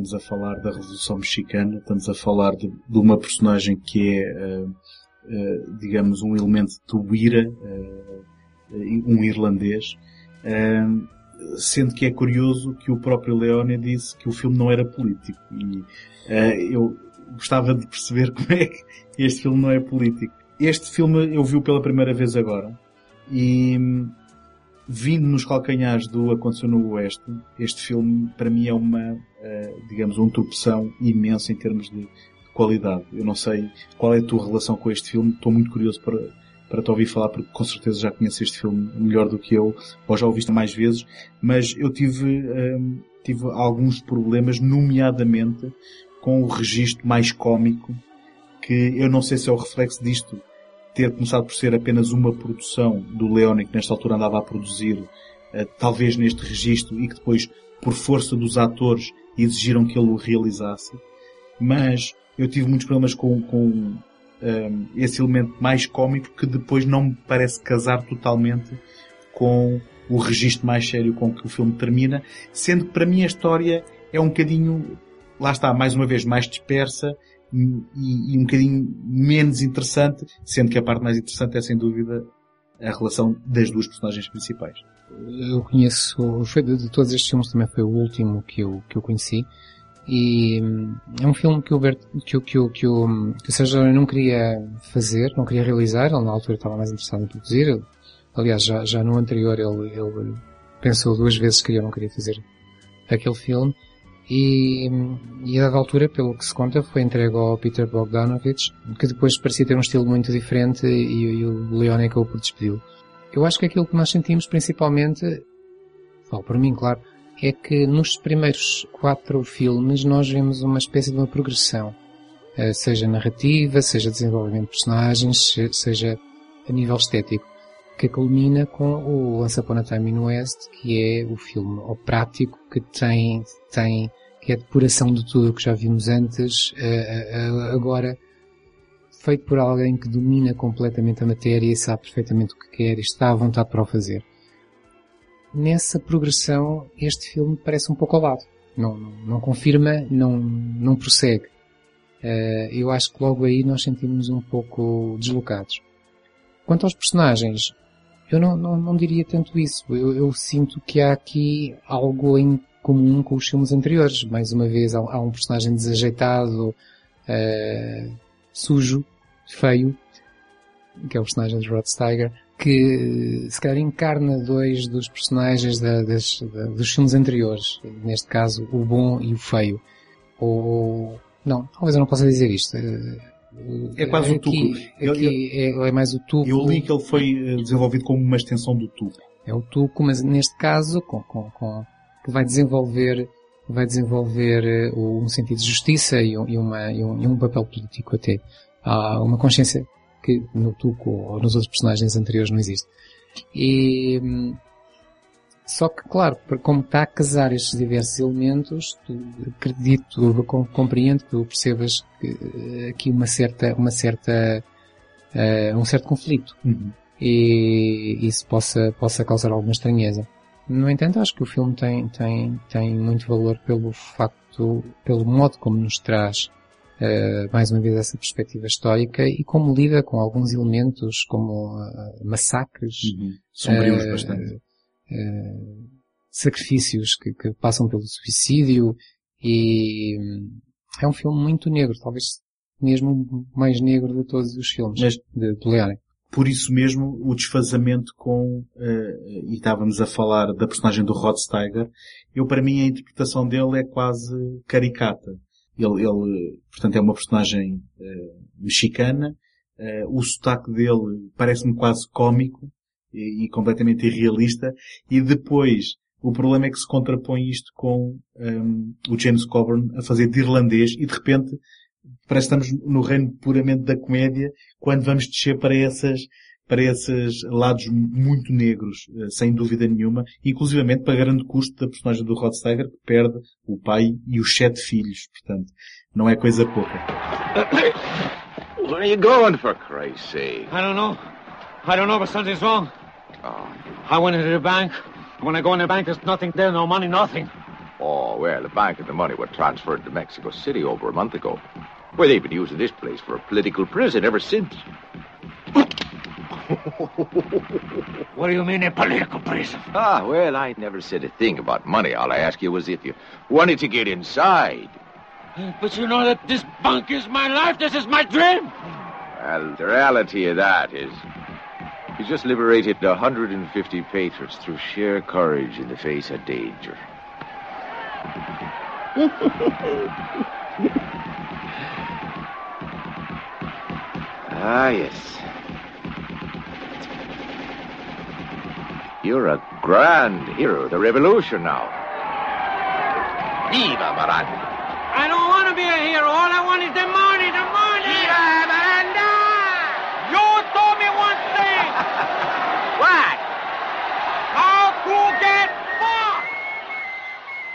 Estamos a falar da Revolução Mexicana, estamos a falar de, de uma personagem que é, uh, uh, digamos, um elemento do IRA, uh, um irlandês, sendo que é curioso que o próprio Leone disse que o filme não era político. E eu gostava de perceber <laughs> como é que este filme não é político. Este filme eu vi pela primeira vez agora e vindo nos calcanhares do Aconteceu no Oeste, este filme para mim é uma, uh, digamos, uma interrupção imensa em termos de qualidade. Eu não sei qual é a tua relação com este filme, estou muito curioso para, para te ouvir falar, porque com certeza já conheces este filme melhor do que eu, ou já o viste mais vezes, mas eu tive, ehm, tive alguns problemas, nomeadamente com o registro mais cómico, que eu não sei se é o reflexo disto ter começado por ser apenas uma produção do Leone, que nesta altura andava a produzir, uh, talvez neste registro, e que depois, por força dos atores, exigiram que ele o realizasse. Mas eu tive muitos problemas com, com um, eh, esse elemento mais cómico que depois não me parece casar totalmente com o registro mais sério com que o filme termina, sendo que para mim a história é um bocadinho, lá está, mais uma vez, mais dispersa e, e, um bocadinho menos interessante, sendo que a parte mais interessante é sem dúvida a relação das duas personagens principais. Eu conheço, foi de, de todos estes filmes também foi o último que eu, que eu conheci. E hum, é um filme que o Bert, que, que, que, que, o, que o Sérgio não queria fazer, não queria realizar, ele na altura estava mais interessado em produzir, ele, aliás já, já no anterior ele, ele pensou duas vezes que eu não queria fazer aquele filme e, e a dada altura, pelo que se conta, foi entregue ao Peter Bogdanovich, que depois parecia ter um estilo muito diferente e, e o Leone acabou por despedi-lo. Eu acho que aquilo que nós sentimos principalmente, falo por mim, claro, é que nos primeiros quatro filmes nós vemos uma espécie de uma progressão, eh, seja narrativa, seja desenvolvimento de personagens, seja a nível estético que culmina com o Once Upon a Time in West, que é o filme o prático que tem, tem, que é a depuração de tudo o que já vimos antes, uh, uh, agora feito por alguém que domina completamente a matéria e sabe perfeitamente o que quer e está à vontade para o fazer. Nessa progressão, este filme parece um pouco ao lado. Não, não, não confirma, não, não prossegue. Eu acho que logo aí nós sentimos um pouco deslocados. Quanto aos personagens, eu não, não, não diria tanto isso. Eu, eu, sinto que há aqui algo em comum com os filmes anteriores. Mais uma vez, há, há um personagem desajeitado, uh, sujo, feio, que é o personagem de Rod Steiger, que se calhar encarna dois dos personagens da, das, da, dos filmes anteriores. Neste caso, o bom e o feio. Ou, não, talvez eu não possa dizer isto. Uh, é quase o tubo. É, é, mais o tubo. Eu li que ele foi eh, desenvolvido como uma extensão do tubo. É o tubo, mas neste caso, com, com, com que vai desenvolver, vai desenvolver eh, um sentido de justiça e, e, uma, e, um, e um papel político até. Há uma consciência que no Tuco ou nos outros personagens anteriores não existe. E, hum, só que, claro, como está a casar estes diversos elementos, acredito, compreendo que tu percebas que, eh, aqui uma certa, uma certa, uh, um certo conflito. Uhum. E isso possa, possa causar alguma estranheza. No entanto, acho que o filme tem, tem, tem muito valor pelo facto, pelo modo como nos traz, uh, mais uma vez essa perspectiva histórica e como lida com alguns elementos como uh, massacres. Uhum. Sombrios bastante uh, sacrifícios que, que, passam pelo suicídio e é um filme muito negro, talvez mesmo o mais negro de todos os filmes Mas- de, de Leone. Por isso mesmo, o desfazamento com, eh, e estávamos a falar da personagem do Rod Steiger, eu para mim a interpretação dele é quase caricata. Ele, ele portanto, é uma personagem eh, mexicana, eh, o sotaque dele parece-me quase cómico e, e completamente irrealista, e depois o problema é que se contrapõe isto com ehm, o James Coburn a fazer de irlandês e de repente parece que estamos no reino puramente da comédia quando vamos descer para essas para esses lados muito negros, eh, sem dúvida nenhuma, inclusivamente para grande custo da personagem do Rod Steiger, que perde o pai e os sete filhos, portanto, não é coisa pouca. <coughs> Where are you going, for Christ's sake? I don't know. I don't know, but something's wrong. Oh, I went into the bank. When I go in the bank, there's nothing there, no money, nothing. oh, well, the bank and the money were transferred to Mexico City over a month ago. Well, they've been using this place for a political prison ever since. <laughs> What do you mean a political prison? Ah, well, I never said a thing about money. All I asked you was if you wanted to get inside. But you know that this bunk is my life. This is my dream. Well, the reality of that is you just liberated 150 patriots through sheer courage in the face of danger. <laughs> ah, yes. You're a grand hero of the revolution now. Viva Miranda! I don't want to be a hero. All I want is the money, the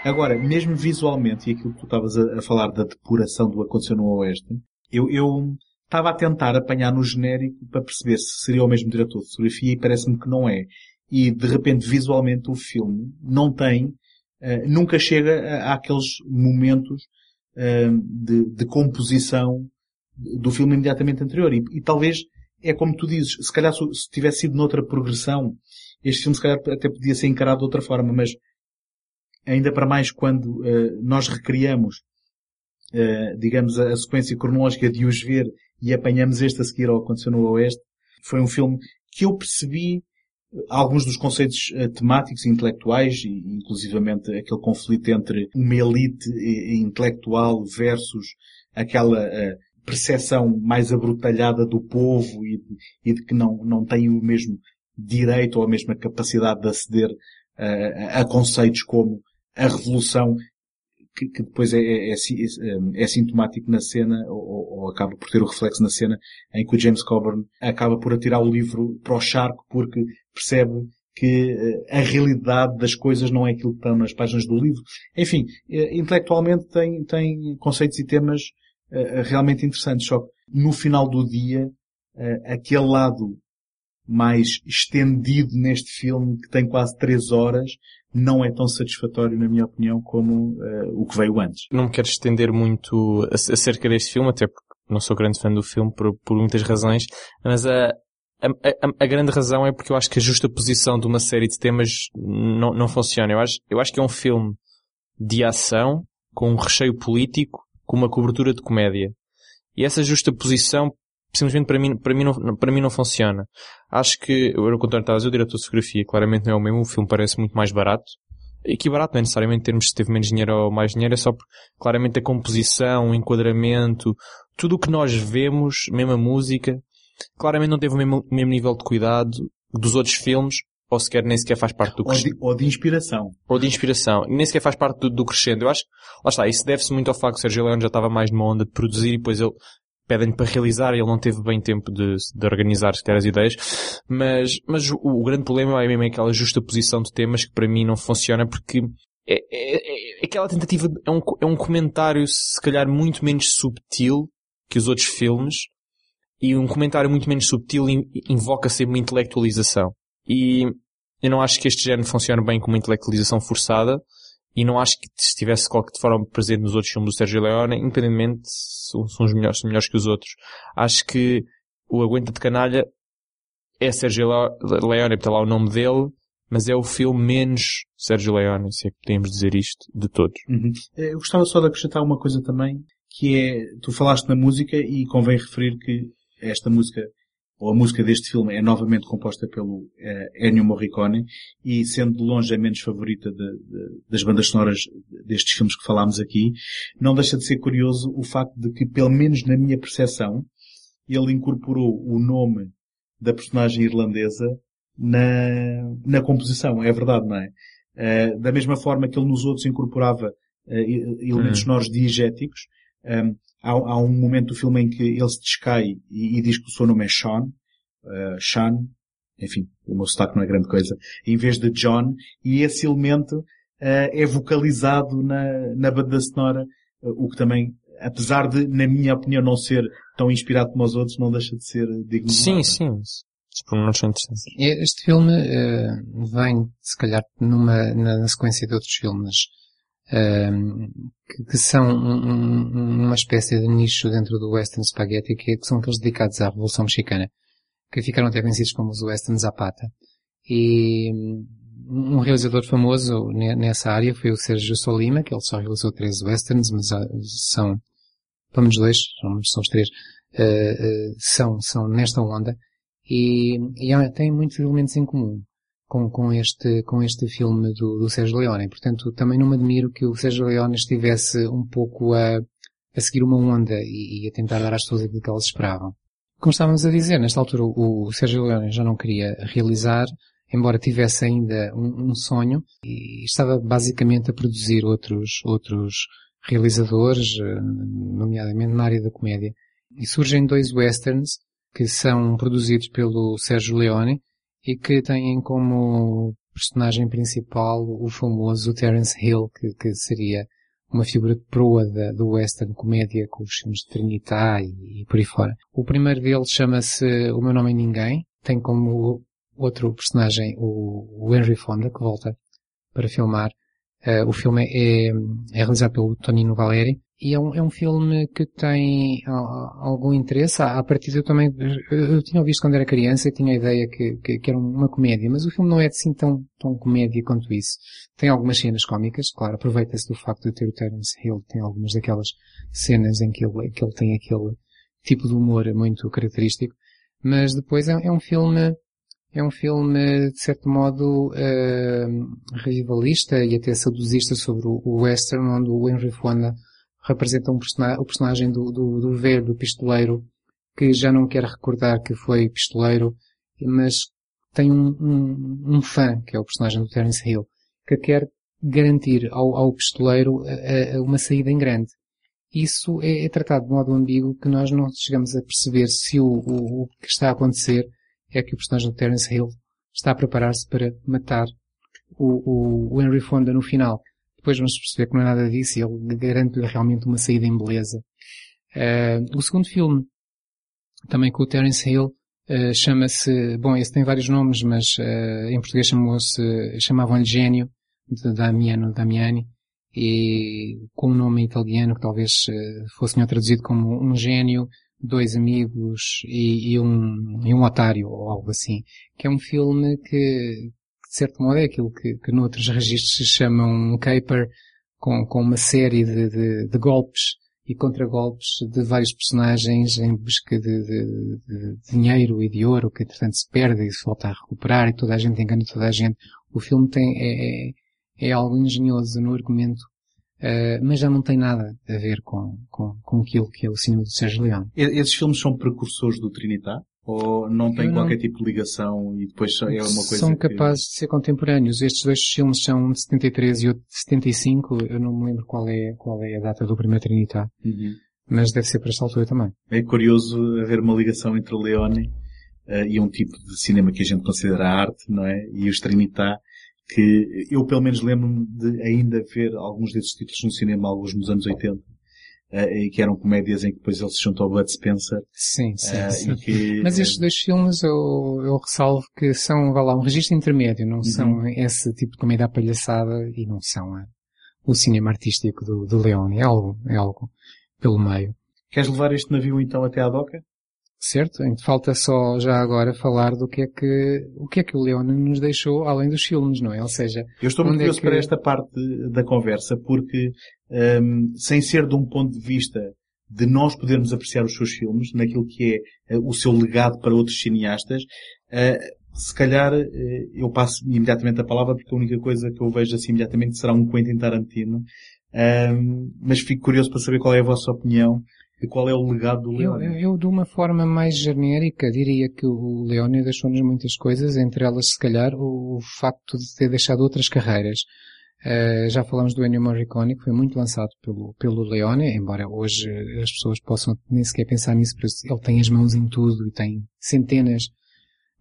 Agora, mesmo visualmente, e aquilo que tu estavas a, a falar da depuração do aconteceu no Oeste, eu, eu estava a tentar apanhar no genérico para perceber se seria o mesmo diretor de fotografia e parece-me que não é. E de repente, visualmente, o filme não tem, eh, nunca chega àqueles momentos eh, de, de composição do filme imediatamente anterior. E, e talvez é como tu dizes, se calhar se, se tivesse sido noutra progressão, este filme se calhar até podia ser encarado de outra forma, mas ainda para mais quando eh, nós recriamos, eh, digamos, a, a sequência cronológica de os ver e apanhamos este a seguir ao aconteceu no Oeste, foi um filme que eu percebi eh, alguns dos conceitos eh, temáticos e intelectuais, e inclusivamente aquele conflito entre uma elite intelectual versus aquela percepção mais abrutalhada do povo e de, e de que não, não tem o mesmo direito ou a mesma capacidade de aceder a conceitos como a revolução que, que depois é, é, é, é- é sintomático na cena, ou, ou acaba por ter o reflexo na cena, em que o James Coburn acaba por atirar o livro para o charco porque percebe que eh, a realidade das coisas não é aquilo que estão nas páginas do livro. Enfim, eh, intelectualmente tem, tem conceitos e temas eh, realmente interessantes, só que no final do dia, eh, aquele lado mais estendido neste filme, que tem quase três horas, não é tão satisfatório, na minha opinião, como eh, o que veio antes. Não me quero estender muito ac- acerca deste filme, até porque não sou grande fã do filme por, por muitas razões, mas a, a, a- a grande razão é porque eu acho que a justa posição de uma série de temas não, não funciona. Eu acho, eu acho que é um filme de ação, com um recheio político, com uma cobertura de comédia. E essa justa posição, simplesmente para mim, para mim, não, para mim não funciona. Acho que, eu contrário, estava a dizer, o diretor de fotografia claramente não é o mesmo, o filme parece muito mais barato. E que barato não é necessariamente termos se teve menos dinheiro ou mais dinheiro, é só porque claramente a composição, o enquadramento, tudo o que nós vemos, mesmo a música, claramente não teve o mesmo, mesmo nível de cuidado dos outros filmes, ou sequer nem sequer faz parte do Ou de, ou de inspiração. ou de inspiração. Nem sequer faz parte do, do crescendo. Eu acho, lá está, isso deve-se muito ao facto que o Sergio Leone já estava mais numa onda de produzir e depois ele pedem-lhe para realizar e ele não teve bem tempo de, de organizar sequer as ideias. Mas, mas o, o grande problema é mesmo aquela justa posição de temas que para mim não funciona porque é, é- é aquela tentativa, é um, é um comentário se calhar muito menos subtil que os outros filmes e um comentário muito menos subtil in- invoca sempre uma intelectualização. E eu não acho que este género funcione bem com uma intelectualização forçada e não acho que estivesse de forma presente nos outros filmes do Sergio Leone, independentemente se os melhores, são melhores que os outros. Acho que o Aguenta de Canalha é Sergio Le- Leone, está lá o nome dele, mas é o filme menos Sergio Leone, se é que podemos dizer isto, de todos. Uhum. Eh, Eu gostava só de acrescentar uma coisa também, que é, tu falaste na música e convém referir que esta música, ou a música deste filme é novamente composta pelo eh, Ennio Morricone e sendo de longe a menos favorita de, de, das bandas sonoras destes filmes que falámos aqui, não deixa de ser curioso o facto de que, pelo menos na minha percepção, ele incorporou o nome da personagem irlandesa na, na composição. É verdade, não é? Uh, da mesma forma que ele nos outros incorporava uh, elementos Hum. sonoros diegéticos, um, há, há um momento do filme em que ele se descai e, e diz que o seu nome é Sean, uh, Sean, enfim, o meu sotaque não é grande coisa, em vez de John, e esse elemento uh, é vocalizado na, na banda sonora, uh, o que também, apesar de, na minha opinião, não ser tão inspirado como os outros, não deixa de ser digno de Sim, nota. sim. Os pormenores são interessantes. Este filme eh, vem, se calhar, numa, na, na sequência de outros filmes que, que são um- um- uma espécie de nicho dentro do western spaghetti, que, que são aqueles dedicados à Revolução Mexicana, que ficaram até conhecidos como os western Zapata. E hum, um realizador famoso ne- nessa área foi o Sérgio Solima, que ele só realizou três westerns, mas há- são, pelo menos dois, são, os três, eh, eh, são, são nesta onda e, e tem muitos elementos em comum com, com este, com este filme do, do Sérgio Leone. Portanto, também não me admiro que o Sérgio Leone estivesse um pouco a, a seguir uma onda e, e a tentar dar às pessoas aquilo que elas esperavam. Como estávamos a dizer, nesta altura o, o Sérgio Leone já não queria realizar, embora tivesse ainda um, um sonho, e estava basicamente a produzir outros, outros realizadores, eh, nomeadamente na área da comédia. E surgem dois westerns que são produzidos pelo Sérgio Leone e que têm como personagem principal o famoso Terence Hill, que, que seria uma figura de proa da, do western comédia com os filmes de Trinitá e, e por aí fora. O primeiro deles chama-se O Meu Nome é Ninguém, tem como outro personagem o, o Henry Fonda, que volta para filmar. Eh, o filme é, é realizado pelo Tonino Valeri e é um, é um filme que tem a- a- algum interesse. À, à partida eu também, eu, tinha visto quando era criança e tinha a ideia que, que, que era uma comédia, mas o filme não é assim tão, tão comédia quanto isso. Tem algumas cenas cómicas, claro, aproveita-se do facto de ter o Terence Hill, tem algumas daquelas cenas em que ele, que ele tem aquele tipo de humor muito característico, mas depois é, é um filme é um filme, de certo modo, eh, rivalista e até saudosista sobre o, o western, onde o Henry Fonda representa um o personagem do, do, do velho pistoleiro, que já não quer recordar que foi pistoleiro, mas tem um, um, um fã, que é o personagem do Terence Hill, que quer garantir ao, ao pistoleiro a- a- uma saída em grande. Isso é, é tratado de modo ambíguo que nós não chegamos a perceber se o, o, o que está a acontecer é que o personagem do Terence Hill está a preparar-se para matar o, o, o Henry Fonda no final. Depois vamos perceber que não é nada disso e ele garante-lhe realmente uma saída em beleza. Eh, o segundo filme, também com o Terence Hill, eh, chama-se, bom, esse tem vários nomes, mas eh, em português chamou-se, chamavam-lhe Gênio, de Damiano Damiani, e com um nome italiano que talvez fosse melhor traduzido como um gênio, dois amigos e, e um, e um otário, ou algo assim. Que é um filme que, de certo modo, é aquilo que, que noutros registros se chama um caper, com, com uma série de, de, de golpes e contragolpes de vários personagens em busca de, de- de dinheiro e de ouro que entretanto se perde e se volta a recuperar e toda a gente engana toda a gente. O filme tem, é, é, é algo engenhoso no argumento, eh, mas já não tem nada a ver com, com, com aquilo que é o cinema do Sérgio Leone. Esses filmes são precursores do Trinitá? Ou não Eu não- qualquer tipo de ligação e depois é uma coisa São que... capazes de ser contemporâneos. Estes dois filmes são um de 73 e outro de 75. Eu não me lembro qual é, qual é a data do primeiro Trinitá. Uhum. Mas deve ser para esta altura também. É curioso haver uma ligação entre o Leone eh, e um tipo de cinema que a gente considera arte, não é? E os Trinitá, que eu pelo menos lembro-me de ainda ver alguns desses títulos no cinema, alguns nos anos 80, eh, e que eram comédias em que depois ele se juntou ao Bud Spencer. Sim, sim, eh, sim. que, Mas estes dois filmes eu, eu ressalvo que são, vá lá, um registro intermédio, não Uhum. são esse tipo de comédia palhaçada e não são eh, o cinema artístico do, do Leone. É algo, é algo pelo meio. Queres levar este navio então até à doca? Certo? Falta só já agora falar do que é que, o que é que o Leone nos deixou além dos filmes, não é? Ou seja, Eu estou muito é curioso que- para esta parte da conversa porque, hum, sem ser de um ponto de vista de nós podermos apreciar os seus filmes, naquilo que é uh, o seu legado para outros cineastas, uh, se calhar uh, eu passo imediatamente a palavra porque a única coisa que eu vejo assim imediatamente será um Quentin Tarantino. mas fico curioso para saber qual é a vossa opinião e qual é o legado do eu, Leone. Eu, de uma forma mais genérica, diria que o Leone deixou-nos muitas coisas, entre elas, se calhar, o, o facto de ter deixado outras carreiras. Uh, já falamos do Ennio Morricone, que foi muito lançado pelo, pelo Leone, embora hoje as pessoas possam nem sequer pensar nisso, porque ele tem as mãos em tudo e tem centenas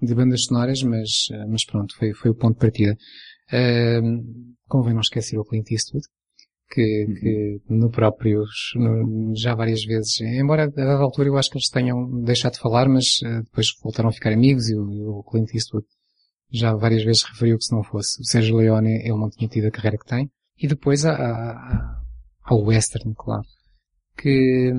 de bandas sonoras, mas, uh, mas pronto, foi, foi o ponto de partida. Uh, convém não esquecer o Clint Eastwood, que, uhum. que no próprio, no, já várias vezes, embora a dada altura eu acho que eles tenham deixado de falar, mas depois voltaram a ficar amigos e o, o Clint Eastwood já várias vezes referiu que se não fosse o Sérgio Leone ele não tinha tido a carreira que tem. E depois há, o western, claro, que,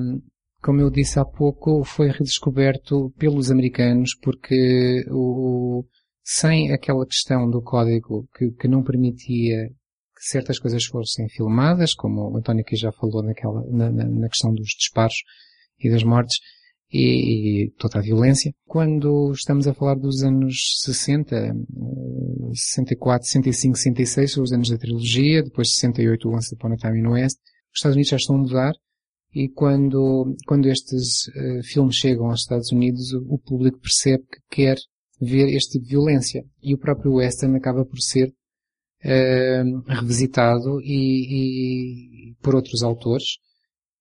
como eu disse há pouco, foi redescoberto pelos americanos porque o, sem aquela questão do código que, que não permitia certas coisas fossem filmadas, como o António aqui já falou naquela, na, na questão dos disparos e das mortes, e, e, toda a violência. Quando estamos a falar dos anos 60, 64, 65, 66, são os anos da trilogia, depois 68, Once Upon a Time in West, os Estados Unidos já estão a mudar, e quando, quando estes uh, filmes chegam aos Estados Unidos, o, o, público percebe que quer ver este tipo de violência. E o próprio western acaba por ser revisitado e, e, por outros autores,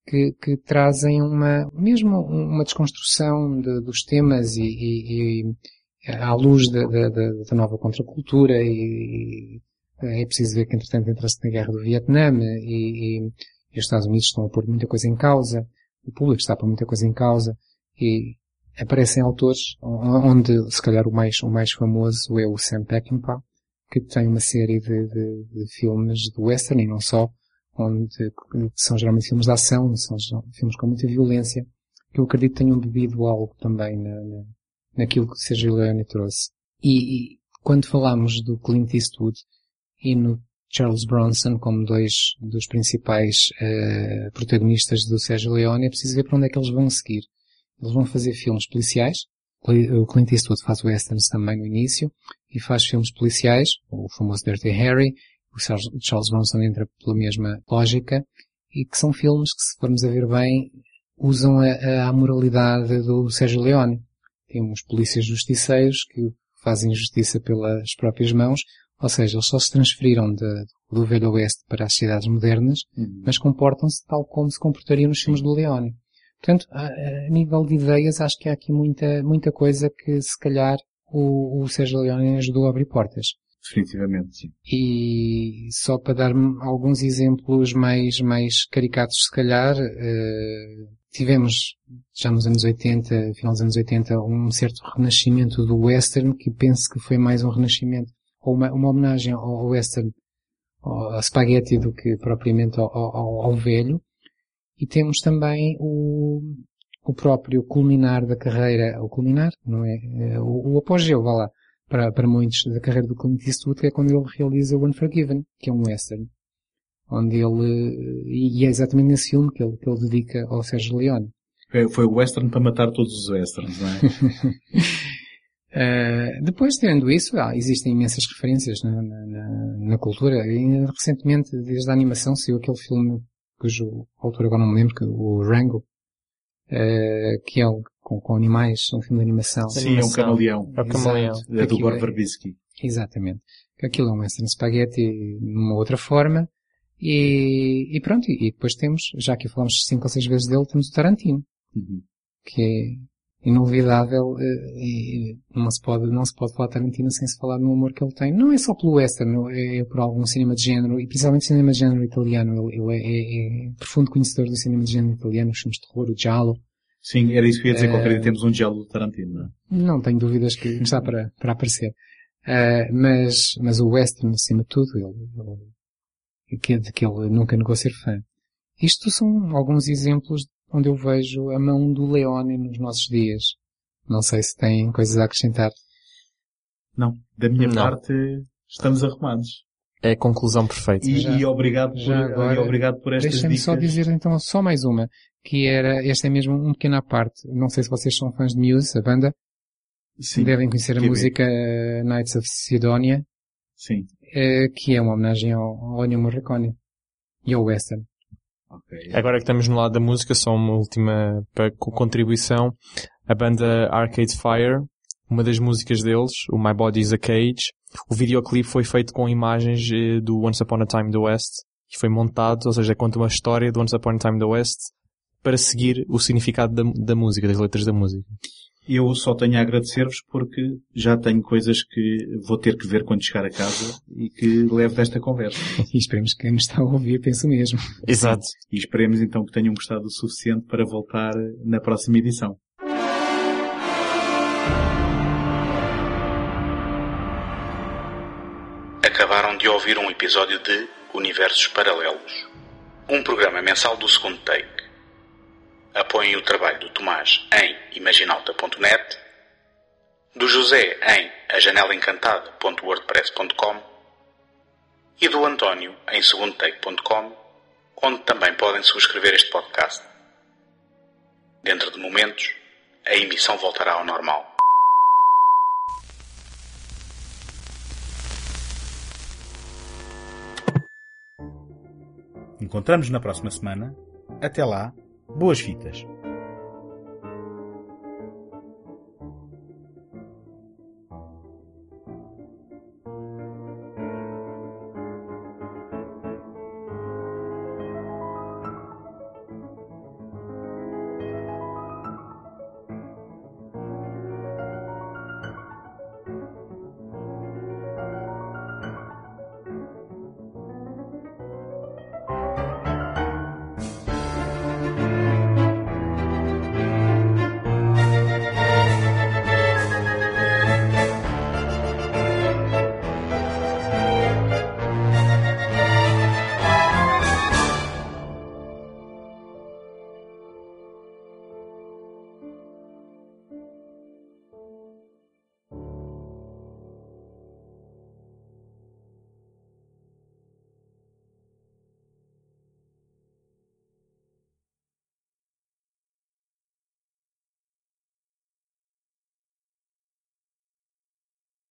que, que trazem uma, mesmo uma desconstrução de, dos temas e, e, e à luz da, nova contracultura e, e é preciso ver que entretanto entra-se na guerra do Vietnã e, e, os Estados Unidos estão a pôr muita coisa em causa, o público está a pôr muita coisa em causa e aparecem autores onde se calhar o mais, o mais famoso é o Sam Peckinpah que tem uma série de, de, de filmes de western e não só onde são geralmente filmes de ação, são filmes com muita violência, que eu acredito que tenham bebido algo também na, na, naquilo que Sergio Leone trouxe. E, e, quando falamos do Clint Eastwood e no Charles Bronson como dois dos principais uh, protagonistas do Sergio Leone, é preciso ver para onde é que eles vão seguir. Eles vão fazer filmes policiais, o Clint Eastwood faz westerns também no início, e faz filmes policiais, o famoso Dirty Harry, o Charles Bronson entra pela mesma lógica e que são filmes que, se formos a ver bem, usam a, a moralidade do Sérgio Leone. Temos polícias justiceiros que fazem justiça pelas próprias mãos, ou seja, eles só se transferiram de, do Velho Oeste para as cidades modernas, uhum. mas comportam-se tal como se comportariam nos filmes do Leone. Portanto, a, a, nível de ideias, acho que há aqui muita, muita coisa que, se calhar, o, o Sérgio Leone ajudou a abrir portas. Definitivamente, sim. E só para dar alguns exemplos mais, mais caricatos, se calhar, uh, tivemos já nos anos 80, final dos anos 80, um certo renascimento do western que penso que foi mais um renascimento ou uma, uma homenagem ao western, ao spaghetti do que propriamente ao, ao, ao velho. E temos também o, o próprio culminar da carreira, o culminar, não é? Eh, o, o apogeu, vá lá, para, para muitos da carreira do Clint Eastwood, que é quando ele realiza o Unforgiven, que é um western. Onde ele, e é exatamente nesse filme que ele, que ele dedica ao Sérgio Leone. Foi, o western para matar todos os westerns, não é? uh, <laughs> depois, tendo isso, ah, existem imensas referências na, na, na, cultura. E recentemente, desde a animação, saiu aquele filme cujo autor agora não me lembro, que, o Rango, uh, que é com, com animais, um filme de animação. Sim, animação. é um camaleão. É o camaleão. É do Gore é- Verbinski. Exatamente. Aquilo é um western spaghetti numa outra forma. E, e pronto, e, depois temos, já que falamos cinco ou seis vezes dele, temos o Tarantino. Uhum. Que é inolvidável eh, e não se pode, não se pode falar Tarantino sem se falar no amor que ele tem. Não é só pelo western, é, é por algum cinema de género, e principalmente cinema de género italiano. Ele, ele é, é, é, profundo conhecedor do cinema de género italiano, os filmes de terror, o Giallo, Sim, era isso que eu ia dizer. Uh, qualquer dia temos um diálogo do Tarantino, não é? Não tenho dúvidas que está para, para aparecer. Uh, mas, mas o Western, acima de tudo, ele, ele, de que ele nunca negou ser fã. Isto são alguns exemplos onde eu vejo a mão do Leone nos nossos dias. Não sei se têm coisas a acrescentar. Não. Da minha não. parte, estamos arrumados. É a conclusão perfeita. E, já, e obrigado, por, agora, e obrigado por estas Deixa-me só dizer então só mais uma que era, este é mesmo um pequeno à parte. Não sei se vocês são fãs de Muse, a banda. Sim. Devem conhecer a Que música Knights of Sidonia, Sim. eh, que é uma homenagem ao, ao Ennio Morricone e ao Western. Ok. Agora que estamos no lado da música, só uma última contribuição. A banda Arcade Fire, uma das músicas deles, o My Body is a Cage, o videoclipe foi feito com imagens eh, do Once Upon a Time in the West e foi montado, ou seja, conta uma história do Once Upon a Time in the West para seguir o significado da, da música, das letras da música. Eu só tenho a agradecer-vos porque já tenho coisas que vou ter que ver quando chegar a casa e que levo desta conversa. <laughs> E esperemos que quem nos está a ouvir pense o mesmo. Exato. E esperemos então que tenham gostado o suficiente para voltar na próxima edição. Acabaram de ouvir um episódio de Universos Paralelos, um programa mensal do segundo take. Apoiem o trabalho do Tomás em imaginalta.net, do José em ajanelaencantada.wordpress.com e do António em segundotake.com, onde também podem subscrever este podcast. Dentro de momentos, a emissão voltará ao normal. Encontramos na próxima semana. Até lá, boas fitas.